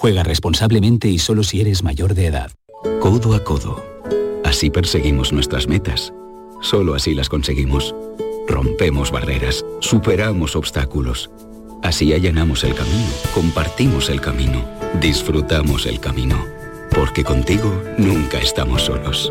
Juega responsablemente y solo si eres mayor de edad. Codo a codo. Así perseguimos nuestras metas. Solo así las conseguimos. Rompemos barreras, superamos obstáculos. Así allanamos el camino, compartimos el camino, disfrutamos el camino. Porque contigo nunca estamos solos.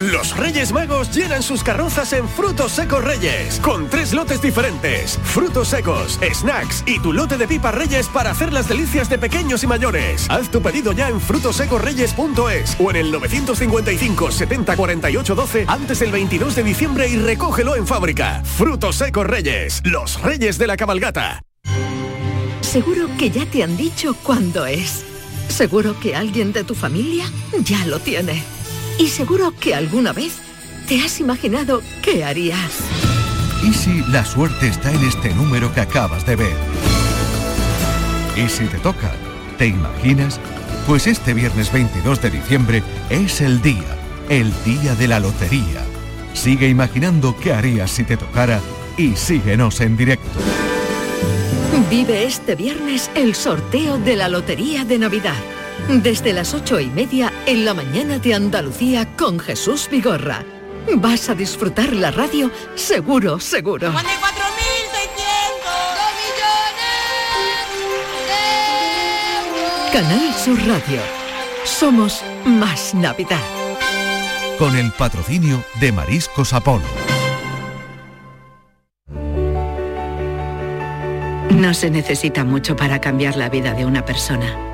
Los Reyes Magos llenan sus carrozas en Frutos Secos Reyes, con tres lotes diferentes. Frutos secos, snacks y tu lote de pipas Reyes para hacer las delicias de pequeños y mayores. Haz tu pedido ya en frutosecorreyes.es o en el 955 70 48 12 antes del 22 de diciembre y recógelo en fábrica. Frutos Secos Reyes, los Reyes de la Cabalgata. Seguro que ya te han dicho cuándo es. Seguro que alguien de tu familia ya lo tiene. Y seguro que alguna vez te has imaginado qué harías. ¿Y si la suerte está en este número que acabas de ver? ¿Y si te toca? ¿Te imaginas? Pues este viernes 22 de diciembre es el día, el día de la lotería. Sigue imaginando qué harías si te tocara y síguenos en directo. Vive este viernes el sorteo de la Lotería de Navidad. Desde las ocho y media en la mañana de Andalucía con Jesús Vigorra. Vas a disfrutar la radio seguro, seguro. Canal Sur Radio. Somos más Navidad. Con el patrocinio de Mariscos Apolo. No se necesita mucho para cambiar la vida de una persona.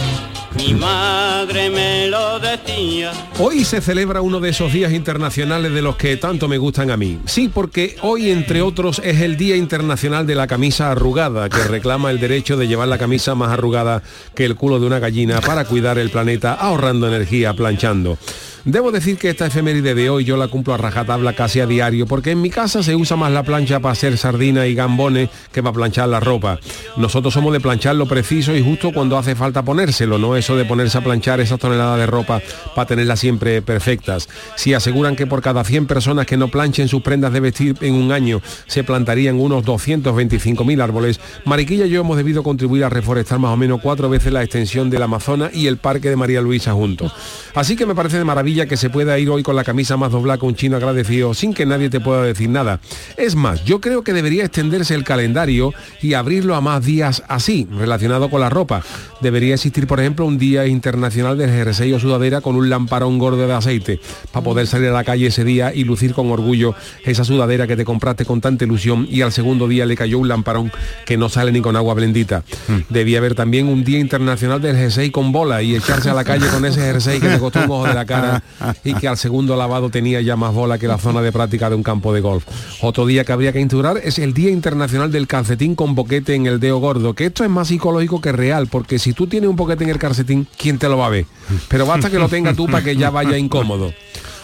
mi madre me lo decía. Hoy se celebra uno de esos días internacionales de los que tanto me gustan a mí. Sí, porque hoy, entre otros, es el Día Internacional de la Camisa Arrugada, que reclama el derecho de llevar la camisa más arrugada que el culo de una gallina para cuidar el planeta ahorrando energía planchando. Debo decir que esta efeméride de hoy yo la cumplo a rajatabla casi a diario, porque en mi casa se usa más la plancha para hacer sardina y gambones que para planchar la ropa. Nosotros somos de planchar lo preciso y justo cuando hace falta ponérselo, no eso de ponerse a planchar esas toneladas de ropa para tenerlas siempre perfectas. Si aseguran que por cada 100 personas que no planchen sus prendas de vestir en un año se plantarían unos 225.000 árboles, Mariquilla y yo hemos debido contribuir a reforestar más o menos cuatro veces la extensión del Amazonas y el Parque de María Luisa juntos. Así que me parece de maravilla que se pueda ir hoy con la camisa más doblada con un chino agradecido sin que nadie te pueda decir nada. Es más, yo creo que debería extenderse el calendario y abrirlo a más días así, relacionado con la ropa. Debería existir, por ejemplo, un día internacional del jersey o sudadera con un lamparón gordo de aceite para poder salir a la calle ese día y lucir con orgullo esa sudadera que te compraste con tanta ilusión y al segundo día le cayó un lamparón que no sale ni con agua blendita. Mm. Debía haber también un día internacional del jersey con bola y echarse a la calle con ese jersey que te costó un ojo de la cara y que al segundo lavado tenía ya más bola que la zona de práctica de un campo de golf. Otro día que habría que instaurar es el Día Internacional del Calcetín con boquete en el dedo gordo, que esto es más psicológico que real, porque si tú tienes un boquete en el calcetín, ¿quién te lo va a ver? Pero basta que lo tenga tú para que ya vaya incómodo.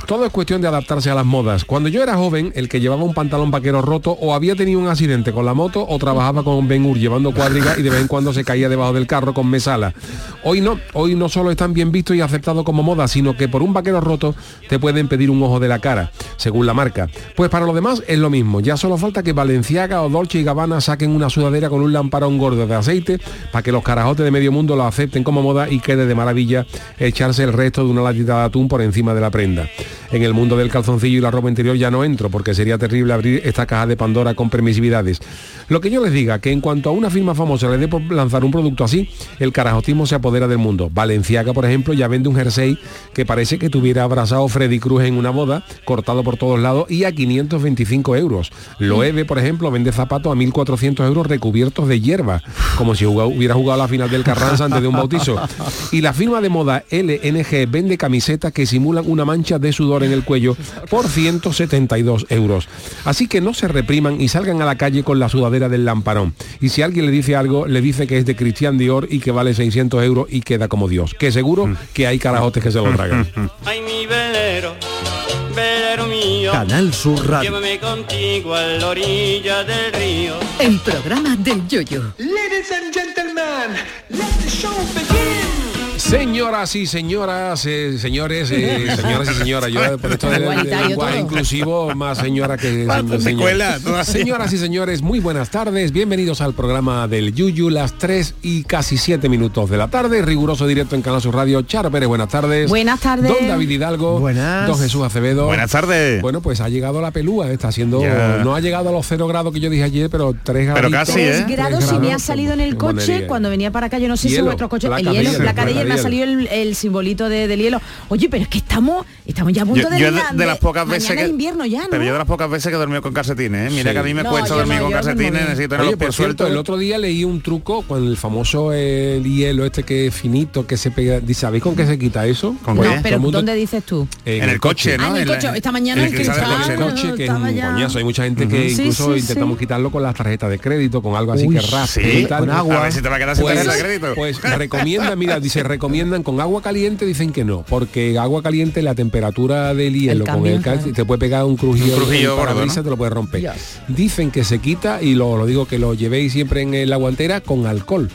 Todo es cuestión de adaptarse a las modas. Cuando yo era joven, el que llevaba un pantalón vaquero roto o había tenido un accidente con la moto o trabajaba con Ben Hur llevando cuadriga y de vez en cuando se caía debajo del carro con mesala. Hoy no, hoy no solo están bien vistos y aceptados como moda, sino que por un vaquero roto te pueden pedir un ojo de la cara, según la marca. Pues para lo demás es lo mismo. Ya solo falta que Valenciaga o Dolce y Gabbana saquen una sudadera con un lamparón gordo de aceite para que los carajotes de medio mundo lo acepten como moda y quede de maravilla echarse el resto de una latita de atún por encima de la prenda en el mundo del calzoncillo y la ropa interior ya no entro, porque sería terrible abrir esta caja de Pandora con permisividades. Lo que yo les diga, que en cuanto a una firma famosa le dé por lanzar un producto así, el carajotismo se apodera del mundo. Valenciaga, por ejemplo, ya vende un jersey que parece que tuviera abrazado Freddy Cruz en una boda, cortado por todos lados y a 525 euros. Loewe, por ejemplo, vende zapatos a 1.400 euros recubiertos de hierba, como si hubiera jugado la final del Carranza antes de un bautizo. Y la firma de moda LNG vende camisetas que simulan una mancha de sudor en el cuello por 172 euros. Así que no se repriman y salgan a la calle con la sudadera del lamparón. Y si alguien le dice algo, le dice que es de Christian Dior y que vale 600 euros y queda como Dios. Que seguro que hay carajotes que se lo tragan. Ay, mi velero, velero mío. Canal Sur Radio. Llévame contigo a la orilla del río. El programa del yoyo. Ladies and gentlemen, let the show begin. Señoras y señoras, eh, señores, eh, señoras y señoras, yo por esto lenguaje todo. inclusivo, más señora que señor. Señoras y señores, muy buenas tardes, bienvenidos al programa del Yuyu, las 3 y casi 7 minutos de la tarde, riguroso directo en Canal Sur Radio. Charo Pérez, buenas tardes. Buenas tardes. Don David Hidalgo. Buenas. Don Jesús Acevedo. Buenas tardes. Bueno, pues ha llegado la pelúa, está haciendo, Ya. no ha llegado a los 0 grados que yo dije ayer, pero 3 grados. Pero casi, ¿eh? Tres grados y me ha salido en el coche cuando venía para acá, yo no sé si Hielo, vuestro coche, placa el de hielo, placa de hielo, ha salido el, el simbolito de, del hielo. Oye, pero es que estamos, estamos ya a punto Yo, de, yo la- de, de las pocas veces que invierno ya, ¿no? pero yo de las pocas veces que he dormido con calcetines, ¿eh? mira Sí. que a mí me No, cuesta dormir no, con calcetines, necesito tener Oye, los por pies cierto, sueltos. el otro día leí un truco con el famoso eh, hielo este que es finito, que se pega. Dice, ¿Sabéis con qué se quita eso? ¿Con No, qué? Todo pero el mundo- ¿dónde dices tú? en el coche, ¿no? Ah, en el la- coche. Esta mañana en el coche, el que es un coñazo. Hay mucha gente que incluso intentamos quitarlo con las tarjetas de crédito, con algo así que Sí, tal. con agua. A ver si te va a quedar sin Pues, tarjeta de crédito. pues recomiendan, mira, dice, recomiendan con agua caliente, dicen que no, porque agua caliente la temperatura del hielo con cambio, el cal- claro. te puede pegar un crujido, Un crujido el gordo, ¿no? te lo puede romper. Dicen que se quita y lo, lo digo que lo llevéis siempre en la guantera con alcohol.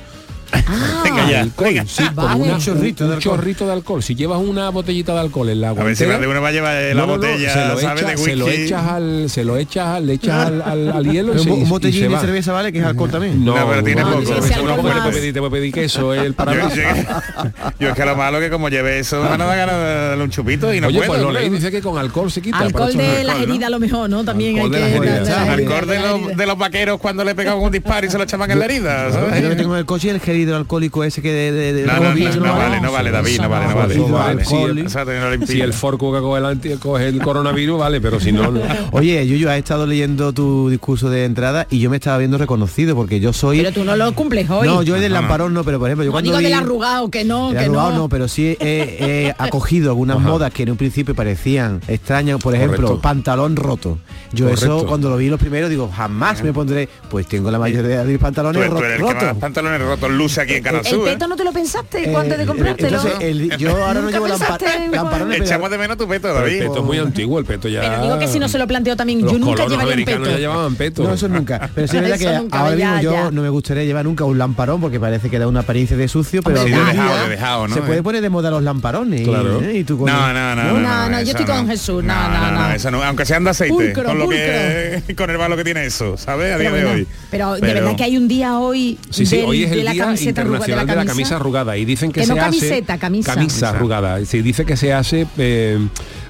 Venga ya, alcohol, venga. sí, con Vale. una- Un chorrito un de alcohol. chorrito de alcohol. Si llevas una botellita de alcohol en la A ver si guantera, más de uno va a llevar eh, no, la no, no, botella, se lo, ¿sabes? echa- de se lo echas al, se lo echas, le echas al, al- al hielo y Un, se- y botellín de cerveza vale que es alcohol también. No, No, pero tiene poco. te alcohol te puede más. pedir, te puede pedir queso, el Yo, parabrisas. yo- yo es que lo malo que como lleve eso, me van a dar ganas de darle un chupito y no Oye, puedo. pues lo dice que con alcohol se quita. Alcohol de ¿no? heridas a lo mejor, ¿no? También Alcohol de hay que... Alcohol de los, vaqueros cuando le pegaban un disparo y se lo echaban en la herida, Yo tengo en el coche el hidroalcohólico ese que de, de, de No, no, COVID, no, no vale, no vale, David, no vale, no vale. No el- Si el forco que coge el, coge el coronavirus, vale, pero si no, no. Oye, Yuyu, has estado leyendo tu discurso de entrada y yo me estaba viendo reconocido porque yo soy... Pero tú no lo cumples hoy. No, yo del lamparón no, pero por ejemplo, yo No cuando digo vi- del arrugado, que no, que arrugado no. no, pero sí he, he acogido algunas modas que en un principio parecían extrañas. Por ejemplo, Correcto. pantalón roto. Yo eso cuando lo vi los primeros digo, jamás me pondré, pues tengo la mayoría de mis pantalones rotos. pantalones rotos luce aquí en Canal ¿El Sur, ¿eh? peto no te lo pensaste Eh, antes de comprártelo? entonces, el- yo ahora no ¿Nunca llevo lampa- pensaste en- lamparones, pero- Echamos de menos tu peto, Pero el David. peto es muy antiguo, el peto ya. Pero digo que si no se lo planteo también, yo nunca llevaría un peto. ya llevaban peto. No, eso nunca. Pero sí es verdad que ahora mismo yo no me gustaría llevar nunca un lamparón porque parece que da una apariencia de sucio, pero día se puede poner de moda los lamparones. Claro. ¿eh? Y tú con No, no, no, no, No, yo estoy con Jesús, no, no, no. eso no, aunque sean de aceite, con lo que con el valor que tiene eso, ¿sabes? A día Pero, de hoy. pero de verdad que hay un día hoy Sí, sí, hoy es Internacional arrugada, de la, camisa arrugada y dicen que, que se no hace camisa. camisa arrugada. Se dice que se hace eh,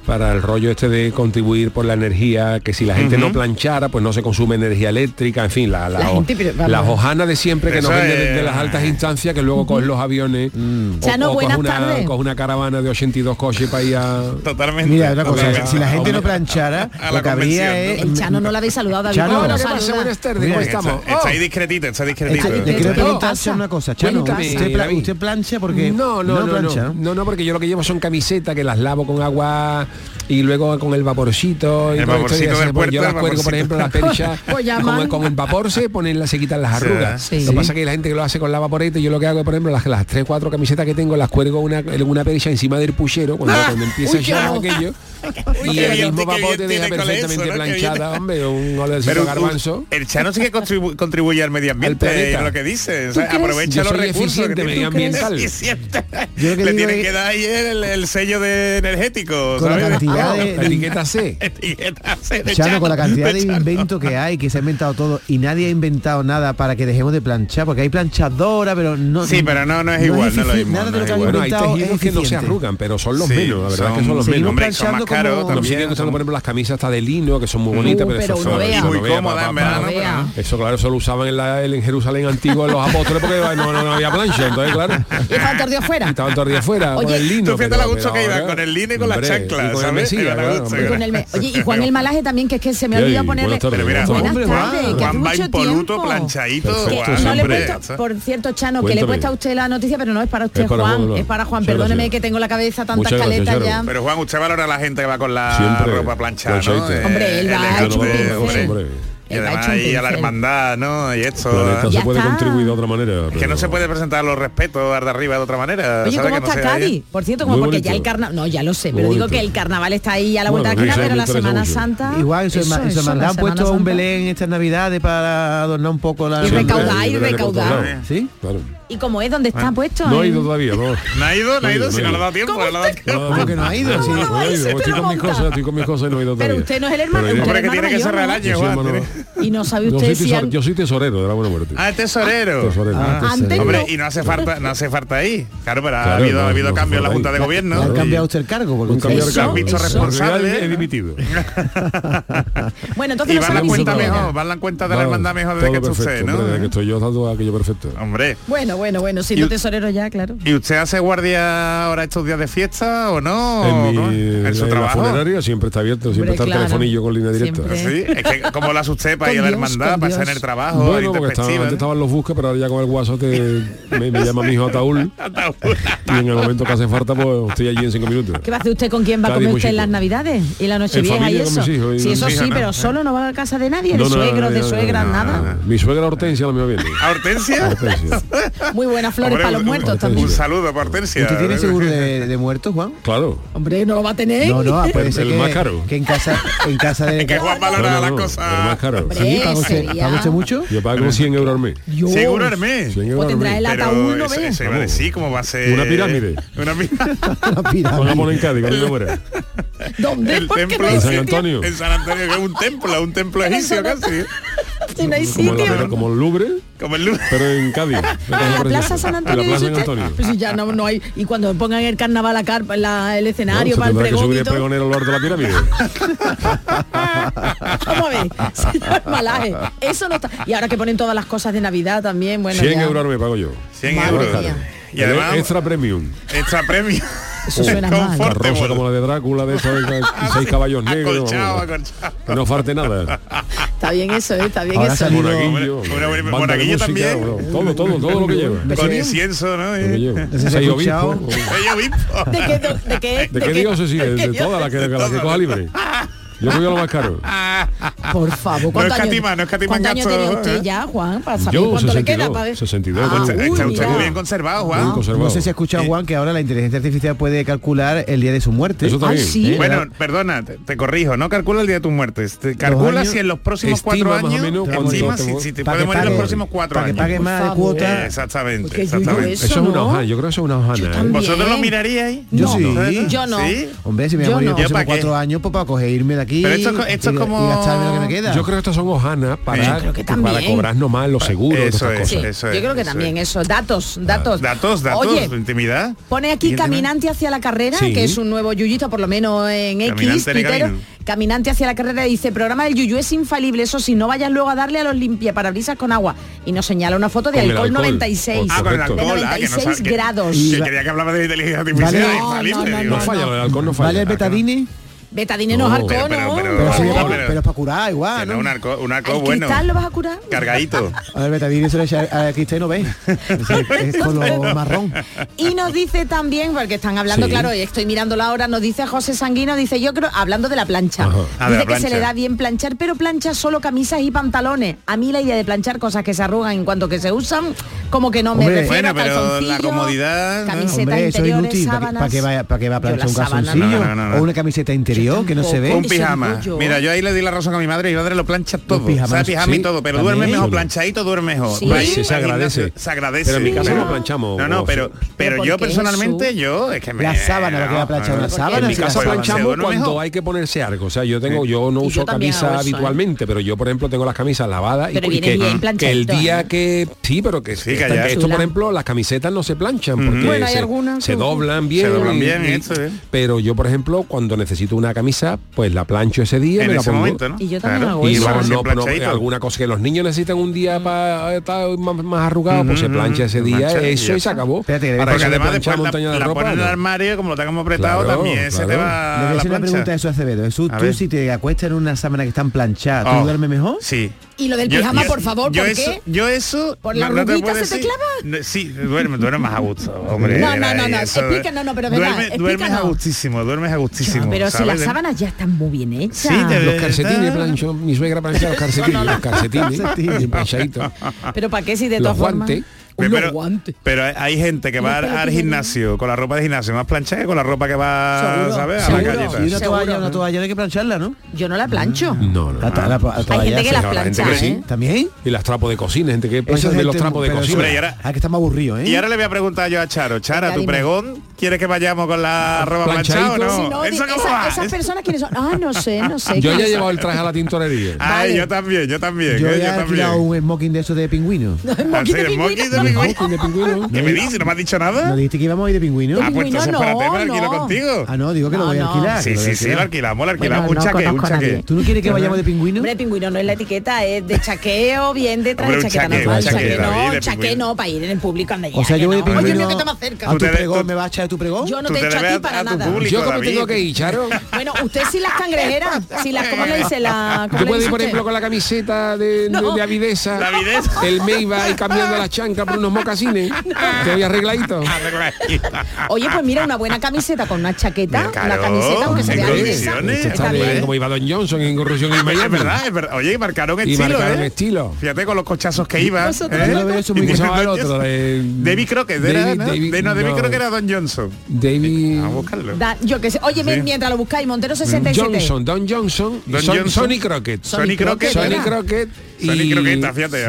para el rollo este de contribuir por la energía, que si la gente uh -huh. no planchara, pues no se consume energía eléctrica, en fin, la, la, la, gente, pero, la hojana de siempre que Eso nos venden desde de las altas instancias, que luego cogen los aviones, mm. o, Chano, o una, coge una, caravana de 82 coches para ir a... Totalmente. Mira, una cosa, Totalmente. si la gente no planchara, lo que habría es... El Chano no la habéis saludado, David. Chano, Hola, pasa? Buenas tardes, ¿cómo estamos? Está, está, ahí discretito, está discretito. Quiero preguntar una cosa, Chano, ¿usted, ¿usted plancha porque... No, no, no, no, plancha, no, no, no, porque yo lo que llevo son camisetas que las lavo con agua y luego con el vaporcito y el vaporcito pues, yo las cuelgo por ejemplo las perchas con, con, el vapor se ponen la, se quitan las arrugas. ¿eh? lo que pasa que la gente que lo hace con la vaporeta yo lo que hago por ejemplo las, las 3 4 camisetas que tengo las cuelgo una, una percha encima del puchero cuando, ah, empieza uy, ya aquello y el mismo papote deja perfectamente eso, planchada, ¿no? hombre, un olecito garbanzo. El Chano sí que contribu contribuye al medio ambiente, es lo que dice. O sea, aprovecha los recursos. Que medioambiental. Yo que Le tienen es... que dar ahí el, el, sello de energético. Con ¿sabes? la cantidad de, etiqueta C. Chano, con la cantidad de, invento que hay, que se ha inventado todo y nadie ha inventado nada para que dejemos de planchar, porque hay planchadora, pero no. Sí, pero no, no es igual, no, es lo mismo. Nada de lo que han inventado. Hay tejidos que no se arrugan, pero son los menos, la verdad que son los menos. Claro, como... también. Por ejemplo, las camisas hasta de lino, que son muy bonitas, uh, pero, pero, eso son eso muy cómodas en verano. Eso, claro, eso lo usaban en, la, en Jerusalén antigua los apóstoles porque no, no, no, había plancha, entonces, claro. Y estaban todos días fuera. Estaban todos días fuera, con el lino. Tú fíjate la gusto que con el lino y con las chanclas. Oye, y Juan el Malaje también, que es que se me olvidó ponerle... Pero mira, buenas planchadito. Por cierto, Chano, que le he puesto a usted la noticia, pero no es para usted, Juan, es para Juan, perdóneme que tengo la cabeza tantas caletas ya. Pero Juan, usted valora a la gente va con la ropa planchada, ¿no? Hombre, él va Y además ahí a la hermandad, ¿no? Y esto. Se puede contribuir de otra manera. Es que no se puede presentar los respetos de arriba de otra manera. Oye, ¿cómo está no Por cierto, como porque ya el carnaval. No, ya lo sé, pero digo que el carnaval está ahí a la vuelta de la esquina, pero la Semana. Santa. Igual, se han puesto un Belén estas navidades para adornar un poco la. Y recaudar, y recaudar. ¿Sí? ¿Y como es donde está ah, puesto? No ha ido todavía, no. ¿No ha ido? ¿No ha ido? Si no le ha dado tiempo. No, que no ha ido. Estoy con mis cosas, estoy con mis cosas y no he ido todavía. Pero usted no es el hermano. Hombre, que tiene que cerrar el año, Y no sabe usted si... Yo soy tesorero de la buena muerte. Ah, tesorero. Ah, tesorero. Ah, Hombre, y no hace falta no hace falta ahí. Claro, pero ha habido, habido cambio en la Junta de Gobierno. Ha cambiado usted el cargo. Porque han visto responsable. He dimitido. Bueno, entonces... Y van la cuenta mejor, van la cuenta de la hermandad mejor desde que usted, ¿no? Desde que estoy yo dando aquello perfecto. Hombre. Bueno, bueno, bueno, siendo tesorero ya, claro. ¿Y usted hace guardia ahora estos días de fiesta o no? En, mi, ¿En su trabajo. siempre está abierto, siempre está claro. el telefonillo con línea directa. Sí, es como la hace usted para ir a la hermandad, para estar en el trabajo? Bueno, porque estaban los buscas, pero ahora ya con el guaso te, me, llama mi hijo Ataúl. y en el momento que hace falta, pues estoy allí en cinco minutos. ¿Qué va a hacer usted con quién va a comer usted en las navidades? Y la noche vieja y eso. Sí, eso sí, pero eh. solo no va a casa de nadie, de suegros, de suegras, nada. Mi suegra Hortensia lo me viene. ¿A Hortensia? Muy buenas flores Hombre, para los muertos un, también. Un saludo para Hortensia. ¿Usted tiene ¿eh? seguro de, de muertos, Juan? Claro. Hombre, no lo va a tener. No, no, puede ser el que, más caro. Que en casa, en casa de... que Juan valora no, no, no, cosa. El más caro. Hombre, ¿Sí? ¿Paga usted, ¿Paga usted mucho? Yo pago 100 euros al mes. Dios. ¿Seguro al mes? 100 euros pues al mes. el ataúd, ¿no ves? Se va a decir cómo va a ser... Una pirámide. Una pirámide. Una pirámide. Pongámoslo en Cádiz, cuando muera. ¿Dónde? El templo, en San Antonio. En San Antonio, que es un templo, un templo egipcio casi. ¿eh? Si no hay sitio. Como, la, como el Louvre. Como el Louvre. Pero en Cádiz. En la Plaza San Antonio. En Plaza San Antonio. Pues ya no, no, hay. Y cuando pongan el carnaval a car, la, el escenario bueno, para el pregón. Que subir el pregonero al de la pirámide. Vamos a ver, señor Malaje. Eso no está. Y ahora que ponen todas las cosas de Navidad también, bueno. 100 ya. euros me pago yo. 100 euros. Y además, extra premium. Extra premium. Eso suena mal. Carroza como la de Drácula, de esos seis caballos negros. Acolchado, acolchado. Que no falte nada. Está bien eso, ¿eh? está bien Ahora eso. Monaguillo, monaguillo también. Bueno, todo, todo, todo lo que lleva. Con incienso, ¿no? Seis obispos. Seis obispos. ¿De qué ¿De qué dios diócesis? De toda la que coja libre. Yo cogí lo más caro. Por favor, ¿cuánto no escatima, no escatima ¿cuánto años tenía usted ¿eh? ya, Juan? Para saber Yo, cuánto 62, le queda. Para... 62. Ah, uy, está usted muy bien conservado, Juan. Bien conservado. No sé si ha escuchado, Juan, que ahora la inteligencia artificial puede calcular el día de su muerte. Eso también. Ah, ¿sí? ¿Eh? Bueno, perdona, te, te, corrijo, no calcula el día de tu muerte. Te calcula si en los próximos cuatro años, menos, encima, si, si, te puede morir los próximos cuatro años. Para que pague más de cuota. Eh, exactamente, exactamente. Eso es una hojana, yo creo que eso es una hojana. ¿eh? ¿Vosotros lo miraríais? Yo sí. Yo no. Hombre, si me voy a morir los próximos cuatro años, pues para cogerme de aquí pero esto, es como. Yo creo que esto son hojanas para, cobrar nomás los seguros. Eso, es, Yo creo que también es. eso. Datos, ah. datos. Datos, datos, Oye, intimidad. Pone aquí caminante hacia la carrera, que es un nuevo yuyito, por lo menos en X. Caminante, hacia la carrera dice, programa del yuyu es infalible, eso si no vayas luego a darle a los limpiaparabrisas con agua. Y nos señala una foto de alcohol, 96. 96 no, grados. No, no, no, falla, el alcohol ¿Vale el betadine? Betadine no es oh. arco, pero, pero, ¿no? Pero, es para curar igual, ¿no? Un arco, bueno. lo vas a curar? Cargadito. a ver, Betadine se le echa a cristal no veis. Es, color marrón. Y nos dice también, porque están hablando, claro, y estoy mirándolo ahora, nos dice José Sanguino, dice yo creo, hablando de la plancha, Ajá. dice ah, que se le da bien planchar, pero plancha solo camisas y pantalones. A mí la idea de planchar cosas que se arrugan en cuanto que se usan, como que no me refiero bueno, pero la comodidad... Camiseta hombre, interior, ¿Para que, a planchar un calzoncillo? O una camiseta interior que no se ve. Un pijama. Mira, yo ahí le di la razón a mi madre, y mi madre lo plancha todo. Pijama, y todo, pero duerme mejor, planchadito duerme mejor. Se agradece. Se agradece. Pero en mi casa no planchamos. No, no, pero, pero yo personalmente, yo, es que me. La sábana, la que va. En mi casa planchamos cuando hay que ponerse algo. O sea, yo tengo, eh, yo no uso camisa ¿eh? habitualmente, pero yo, por ejemplo, tengo las camisas lavadas y que el día que. Sí, pero que. Esto, por ejemplo, las camisetas no se planchan porque se doblan bien. Se doblan bien, ¿eh? Pero yo, por ejemplo, cuando necesito una camisa, pues la plancho ese día. En me ese la pongo. momento, ¿no? Y yo también claro. hago eso. No, no, alguna cosa que los niños necesitan un día para estar más, más arrugado, pues se plancha ese día, plancha eso y se acabó. Espérate, Ahora porque además después la, de la pones en el pues. armario, como lo tengamos apretado, claro, también claro. se te va Lo que una pregunta de eso, Acevedo. Jesús, tú si te acuestas en una sábana que están planchadas, ¿tú oh, duermes mejor? Sí. Y lo del pijama, yo, por favor, yo ¿por eso, qué? Yo eso... ¿Por la no, no te se decir. te clava? Sí, duerme, duerme más a gusto, hombre. No, no, no, no, explica, no, no, pero verdad, duerme, Duermes a gustísimo, duermes a gustísimo. pero ¿sabes? si las sábanas ya están muy bien hechas. Sí, los calcetines, plancho, mi suegra plancha los calcetines, los calcetines, planchaditos. ¿Pero para qué si de todas formas? Pero, guantes. pero hay gente que va al, al gimnasio con la ropa de gimnasio más planchada que con la ropa que va, ¿sabes? A la calle. Y una toalla, una toalla hay que plancharla, ¿no? Yo no la plancho. Mm. No, no. Ah, la, la, hay gente que las plancha, que sí. ¿eh? ¿También? Y las trapos de cocina, gente que plancha de los trapos de cocina. Y ahora, ah, que estamos aburridos, ¿eh? Y ahora le voy a preguntar yo a Charo. Chara, ¿tu pregón quieres que vayamos con la ah, ropa planchada o no? ¿Eso cómo va? ¿Esas personas quiénes son? Ah, no sé, no sé. Yo ya he llevado el traje a la tintorería. Ay, yo también, yo también. Yo eh, ya he un smoking de esos de pingüino. ¿Smoking ah, de pingüino? de pingüino. ¿Qué me dices? ¿No me has dicho nada? ¿No dijiste que íbamos a ir de pingüino? Ah, pues entonces espérate, me alquilo contigo. Ah, no, digo que lo voy a alquilar. Sí, sí, sí, lo alquilamos, lo alquilamos. Un chaque, un chaque. ¿Tú no quieres que vayamos de pingüino? Hombre, pingüino no es la etiqueta, es de chaqueo, bien detrás de chaqueta normal. Chaque no, chaque no, para ir en el público anda ya. O sea, yo voy de pingüino. Oye, mira que está más cerca. ¿A tu pregón me vas a echar de tu pregón? Yo no te echo a ti para nada. Yo como tengo que ir, Charo. Bueno, usted sí las cangrejeras, si las, ¿cómo le dice la...? ¿Tú puedes ir, por ejemplo, con la camiseta de avideza? La avideza. El meiba y cambiando la chanca unos mocasines. Te voy arregladito. Oye, pues mira, una buena camiseta con una chaqueta, una camiseta, aunque se vea bien. Como iba Don Johnson en corrupción en Miami. Es verdad, es verdad. Oye, marcaron estilo. Y marcaron ¿eh? estilo. Fíjate con los cochazos que iba. ¿eh? Mm, David creo que era, David creo que era Don Johnson. David. A buscarlo. yo que sé. Oye, mientras lo buscáis, Montero 67. Johnson, Don Johnson. Don Johnson. Sonny Crockett. Sonny Crockett. Sonny Crockett. Sony y... croqueta, fíjate.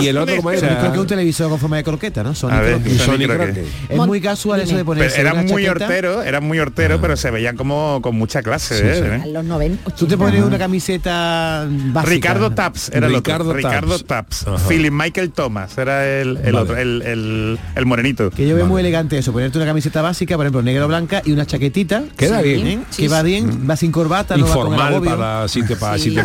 Y el otro, ¿cómo era? Creo que un televisor con forma de croqueta, ¿no? Sony, ver, Es muy casual eso de ponerse Era muy hortero, era muy hortero, ah. pero se veían como con mucha clase. Sí, ¿eh? ¿Eh? A los 90. Tú te pones una camiseta básica. Ricardo Taps era el Ricardo otro. Taps. Ricardo Taps. Philip Michael Thomas era el, el el, morenito. Que yo veo muy elegante eso, ponerte una camiseta básica, por ejemplo, negra o blanca, y una chaquetita. Queda sí, bien. ¿eh? Que va bien, mm. va sin corbata, Informal no va con para, si para, si te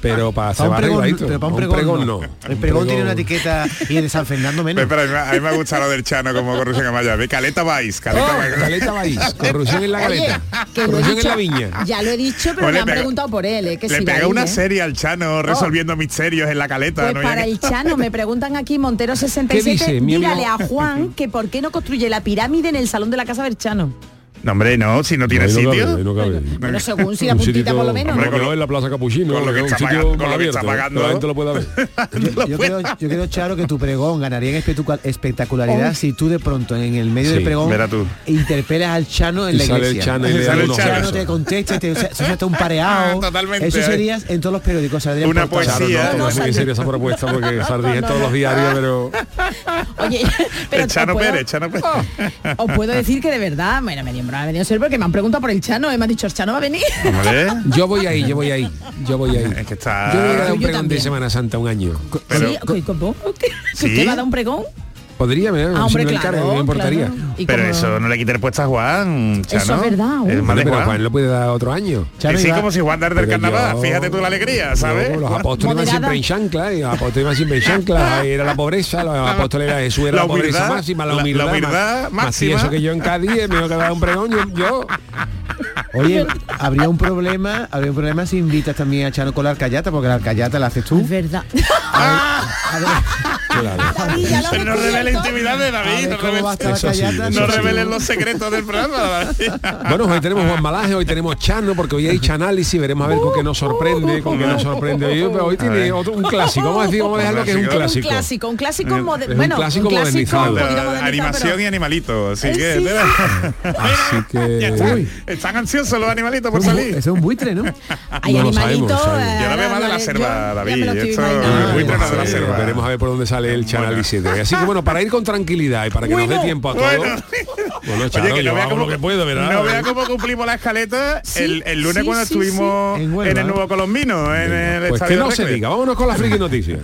pero para se va pero para un, pregón, no. El pregón, tiene una etiqueta y el de San Fernando menos. A mí me gusta lo del Chano como corrupción Amaya. De Caleta Vais. Caleta oh, Caleta Vais. Corrupción en la caleta. Oye, corrupción dicho, en la viña. Ya lo he dicho, pero me han preguntado por él. Eh, que le si una ¿eh? serie al Chano oh. resolviendo misterios en la caleta. Pues para el Chano, me preguntan aquí, Montero 67, mírale a Juan que por qué no construye la pirámide en el salón de la casa del Chano. No, hombre, no, si no tiene sitio. Cabe, no cabe. Pero según si la puntita sitito, por lo menos. Hombre, ¿no? Con, en la Plaza Capuchino, con lo que, está, pagando, con lo que está ¿eh? pagando. La gente lo puede ver. yo, yo, creo, yo, creo, Charo, que tu pregón ganaría en espectacularidad oh. si tú de pronto en el medio sí, del pregón interpelas al Chano en y la iglesia. Sale el Chano, y le sale el Chano te contesta, te, o sea, está un pareado. Totalmente. Eso sería en todos los periódicos. Una poesía. no, sería esa propuesta porque saldría en todos los diarios, pero... Oye, pero... Chano Pérez, Chano Pérez. Os puedo decir que de verdad, me hombre, ha venido a ser porque me han preguntado por el Chano, eh, me han dicho, ¿el Chano va a venir? Yo voy ahí, yo voy ahí, yo voy ahí. Es que está... Yo voy a dar un Yo pregón de. Semana Santa un año. Sí, ¿cómo? ¿Que ¿Sí? usted va a dar un pregón? Podría, me, Ah, hombre, si me claro, encargo, me importaría. claro. ¿Y Pero cómo? eso no le quite el puesto a Juan, Eso Chano. es verdad. Es más de pero Juan. Juan lo puede dar otro año. Y sí, como si Juan dar del carnaval. yo- Fíjate tú la alegría, ¿sabes? Yo, los apóstoles iban siempre en chancla, y los apóstoles iban siempre en chancla, ahí era la pobreza, los apóstoles era Jesús era La la, pobreza humildad, máxima, la la- la humildad, humildad más, máxima. Más y eso que yo en Cádiz, me que dar un pregón, yo, yo- Oye, habría un problema, habría un problema si invitas también a Chano con la alcayata, porque la alcayata la haces tú. Es verdad. claro. David, ya lo has Pero no revela intimidad de David, no sí. revelen los secretos del programa. David. Bueno, hoy tenemos Juan Malaje, hoy tenemos Chano, porque hoy hay chanálisis, veremos a ver con qué nos sorprende, con qué nos sorprende hoy, pero hoy tiene otro, un clásico, vamos a decir, vamos a dejarlo que es un Un clásico. clásico, un clásico, mode- Es un bueno, clásico un clásico modernizado. un Animación pero- y animalito, así Eh, que... sí. Así que... están, ansiosos los animalitos por Ese salir. es un buitre, ¿no? Hay No lo animalitos. sabemos, sabemos. eh, Yo la veo más de la selva, David, lo esto- muy buena de la Sí, selva. Veremos a ver por dónde sale el Channel 17. Así que bueno, para ir con tranquilidad y para que nos dé tiempo a todo. Bueno. Bueno, Chano, Oye, que yo no vea cómo lo que puedo, ¿verdad? No vea cómo cumplimos la escaleta el, el lunes sí, cuando sí, estuvimos sí. En en, Huelva. el Nuevo Colombino, en el Pues que no de se diga, vámonos con la friki noticias.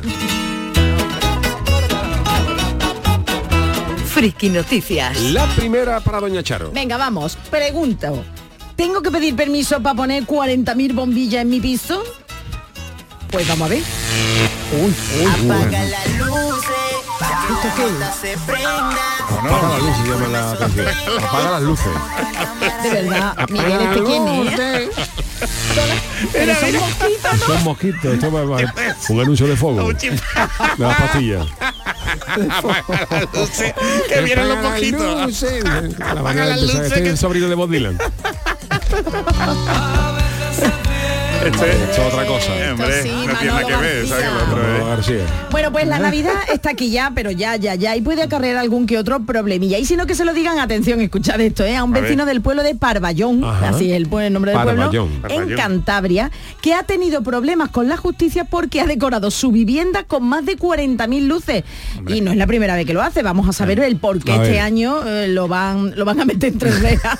Friki Noticias. La primera para Doña Charo. Venga, vamos. Pregunto. ¿Tengo que pedir permiso para poner 40.000 bombillas en mi piso? Pues vamos a ver. Apaga las luces, se prenda. Apaga las luces, llama la canción. Apaga las luces. De verdad, Miguel, ¿este quién es? Pero son mosquitos, ¿no? Son mosquitos, esto va- va- un anuncio de fuego. De las pastillas. Apaga las luces, que vienen los Apaga las mosquitos. luces. La Apaga de las empezar. luces Este es el sobrino de Bob Dylan. ハハハハ! Este, Esto es otra cosa. Eh, hombre, Sí, no tiene nada que ver, ¿sabes? Que lo García. otro Manolo es- García. Bueno, pues la Navidad está aquí ya, pero ya, ya, ya, y puede acarrear algún que otro problemilla. Y si no que se lo digan, atención, escuchad esto, ¿eh? A un A vecino ver. del pueblo de Parvallón, Ajá. así es el, el nombre del pueblo, Parvallón. en. Cantabria, que ha tenido problemas con la justicia porque ha decorado su vivienda con más de 40.000 luces. Y no es la primera vez que lo hace, vamos a saber el por qué este año eh, lo, van, lo van a meter en tres rejas.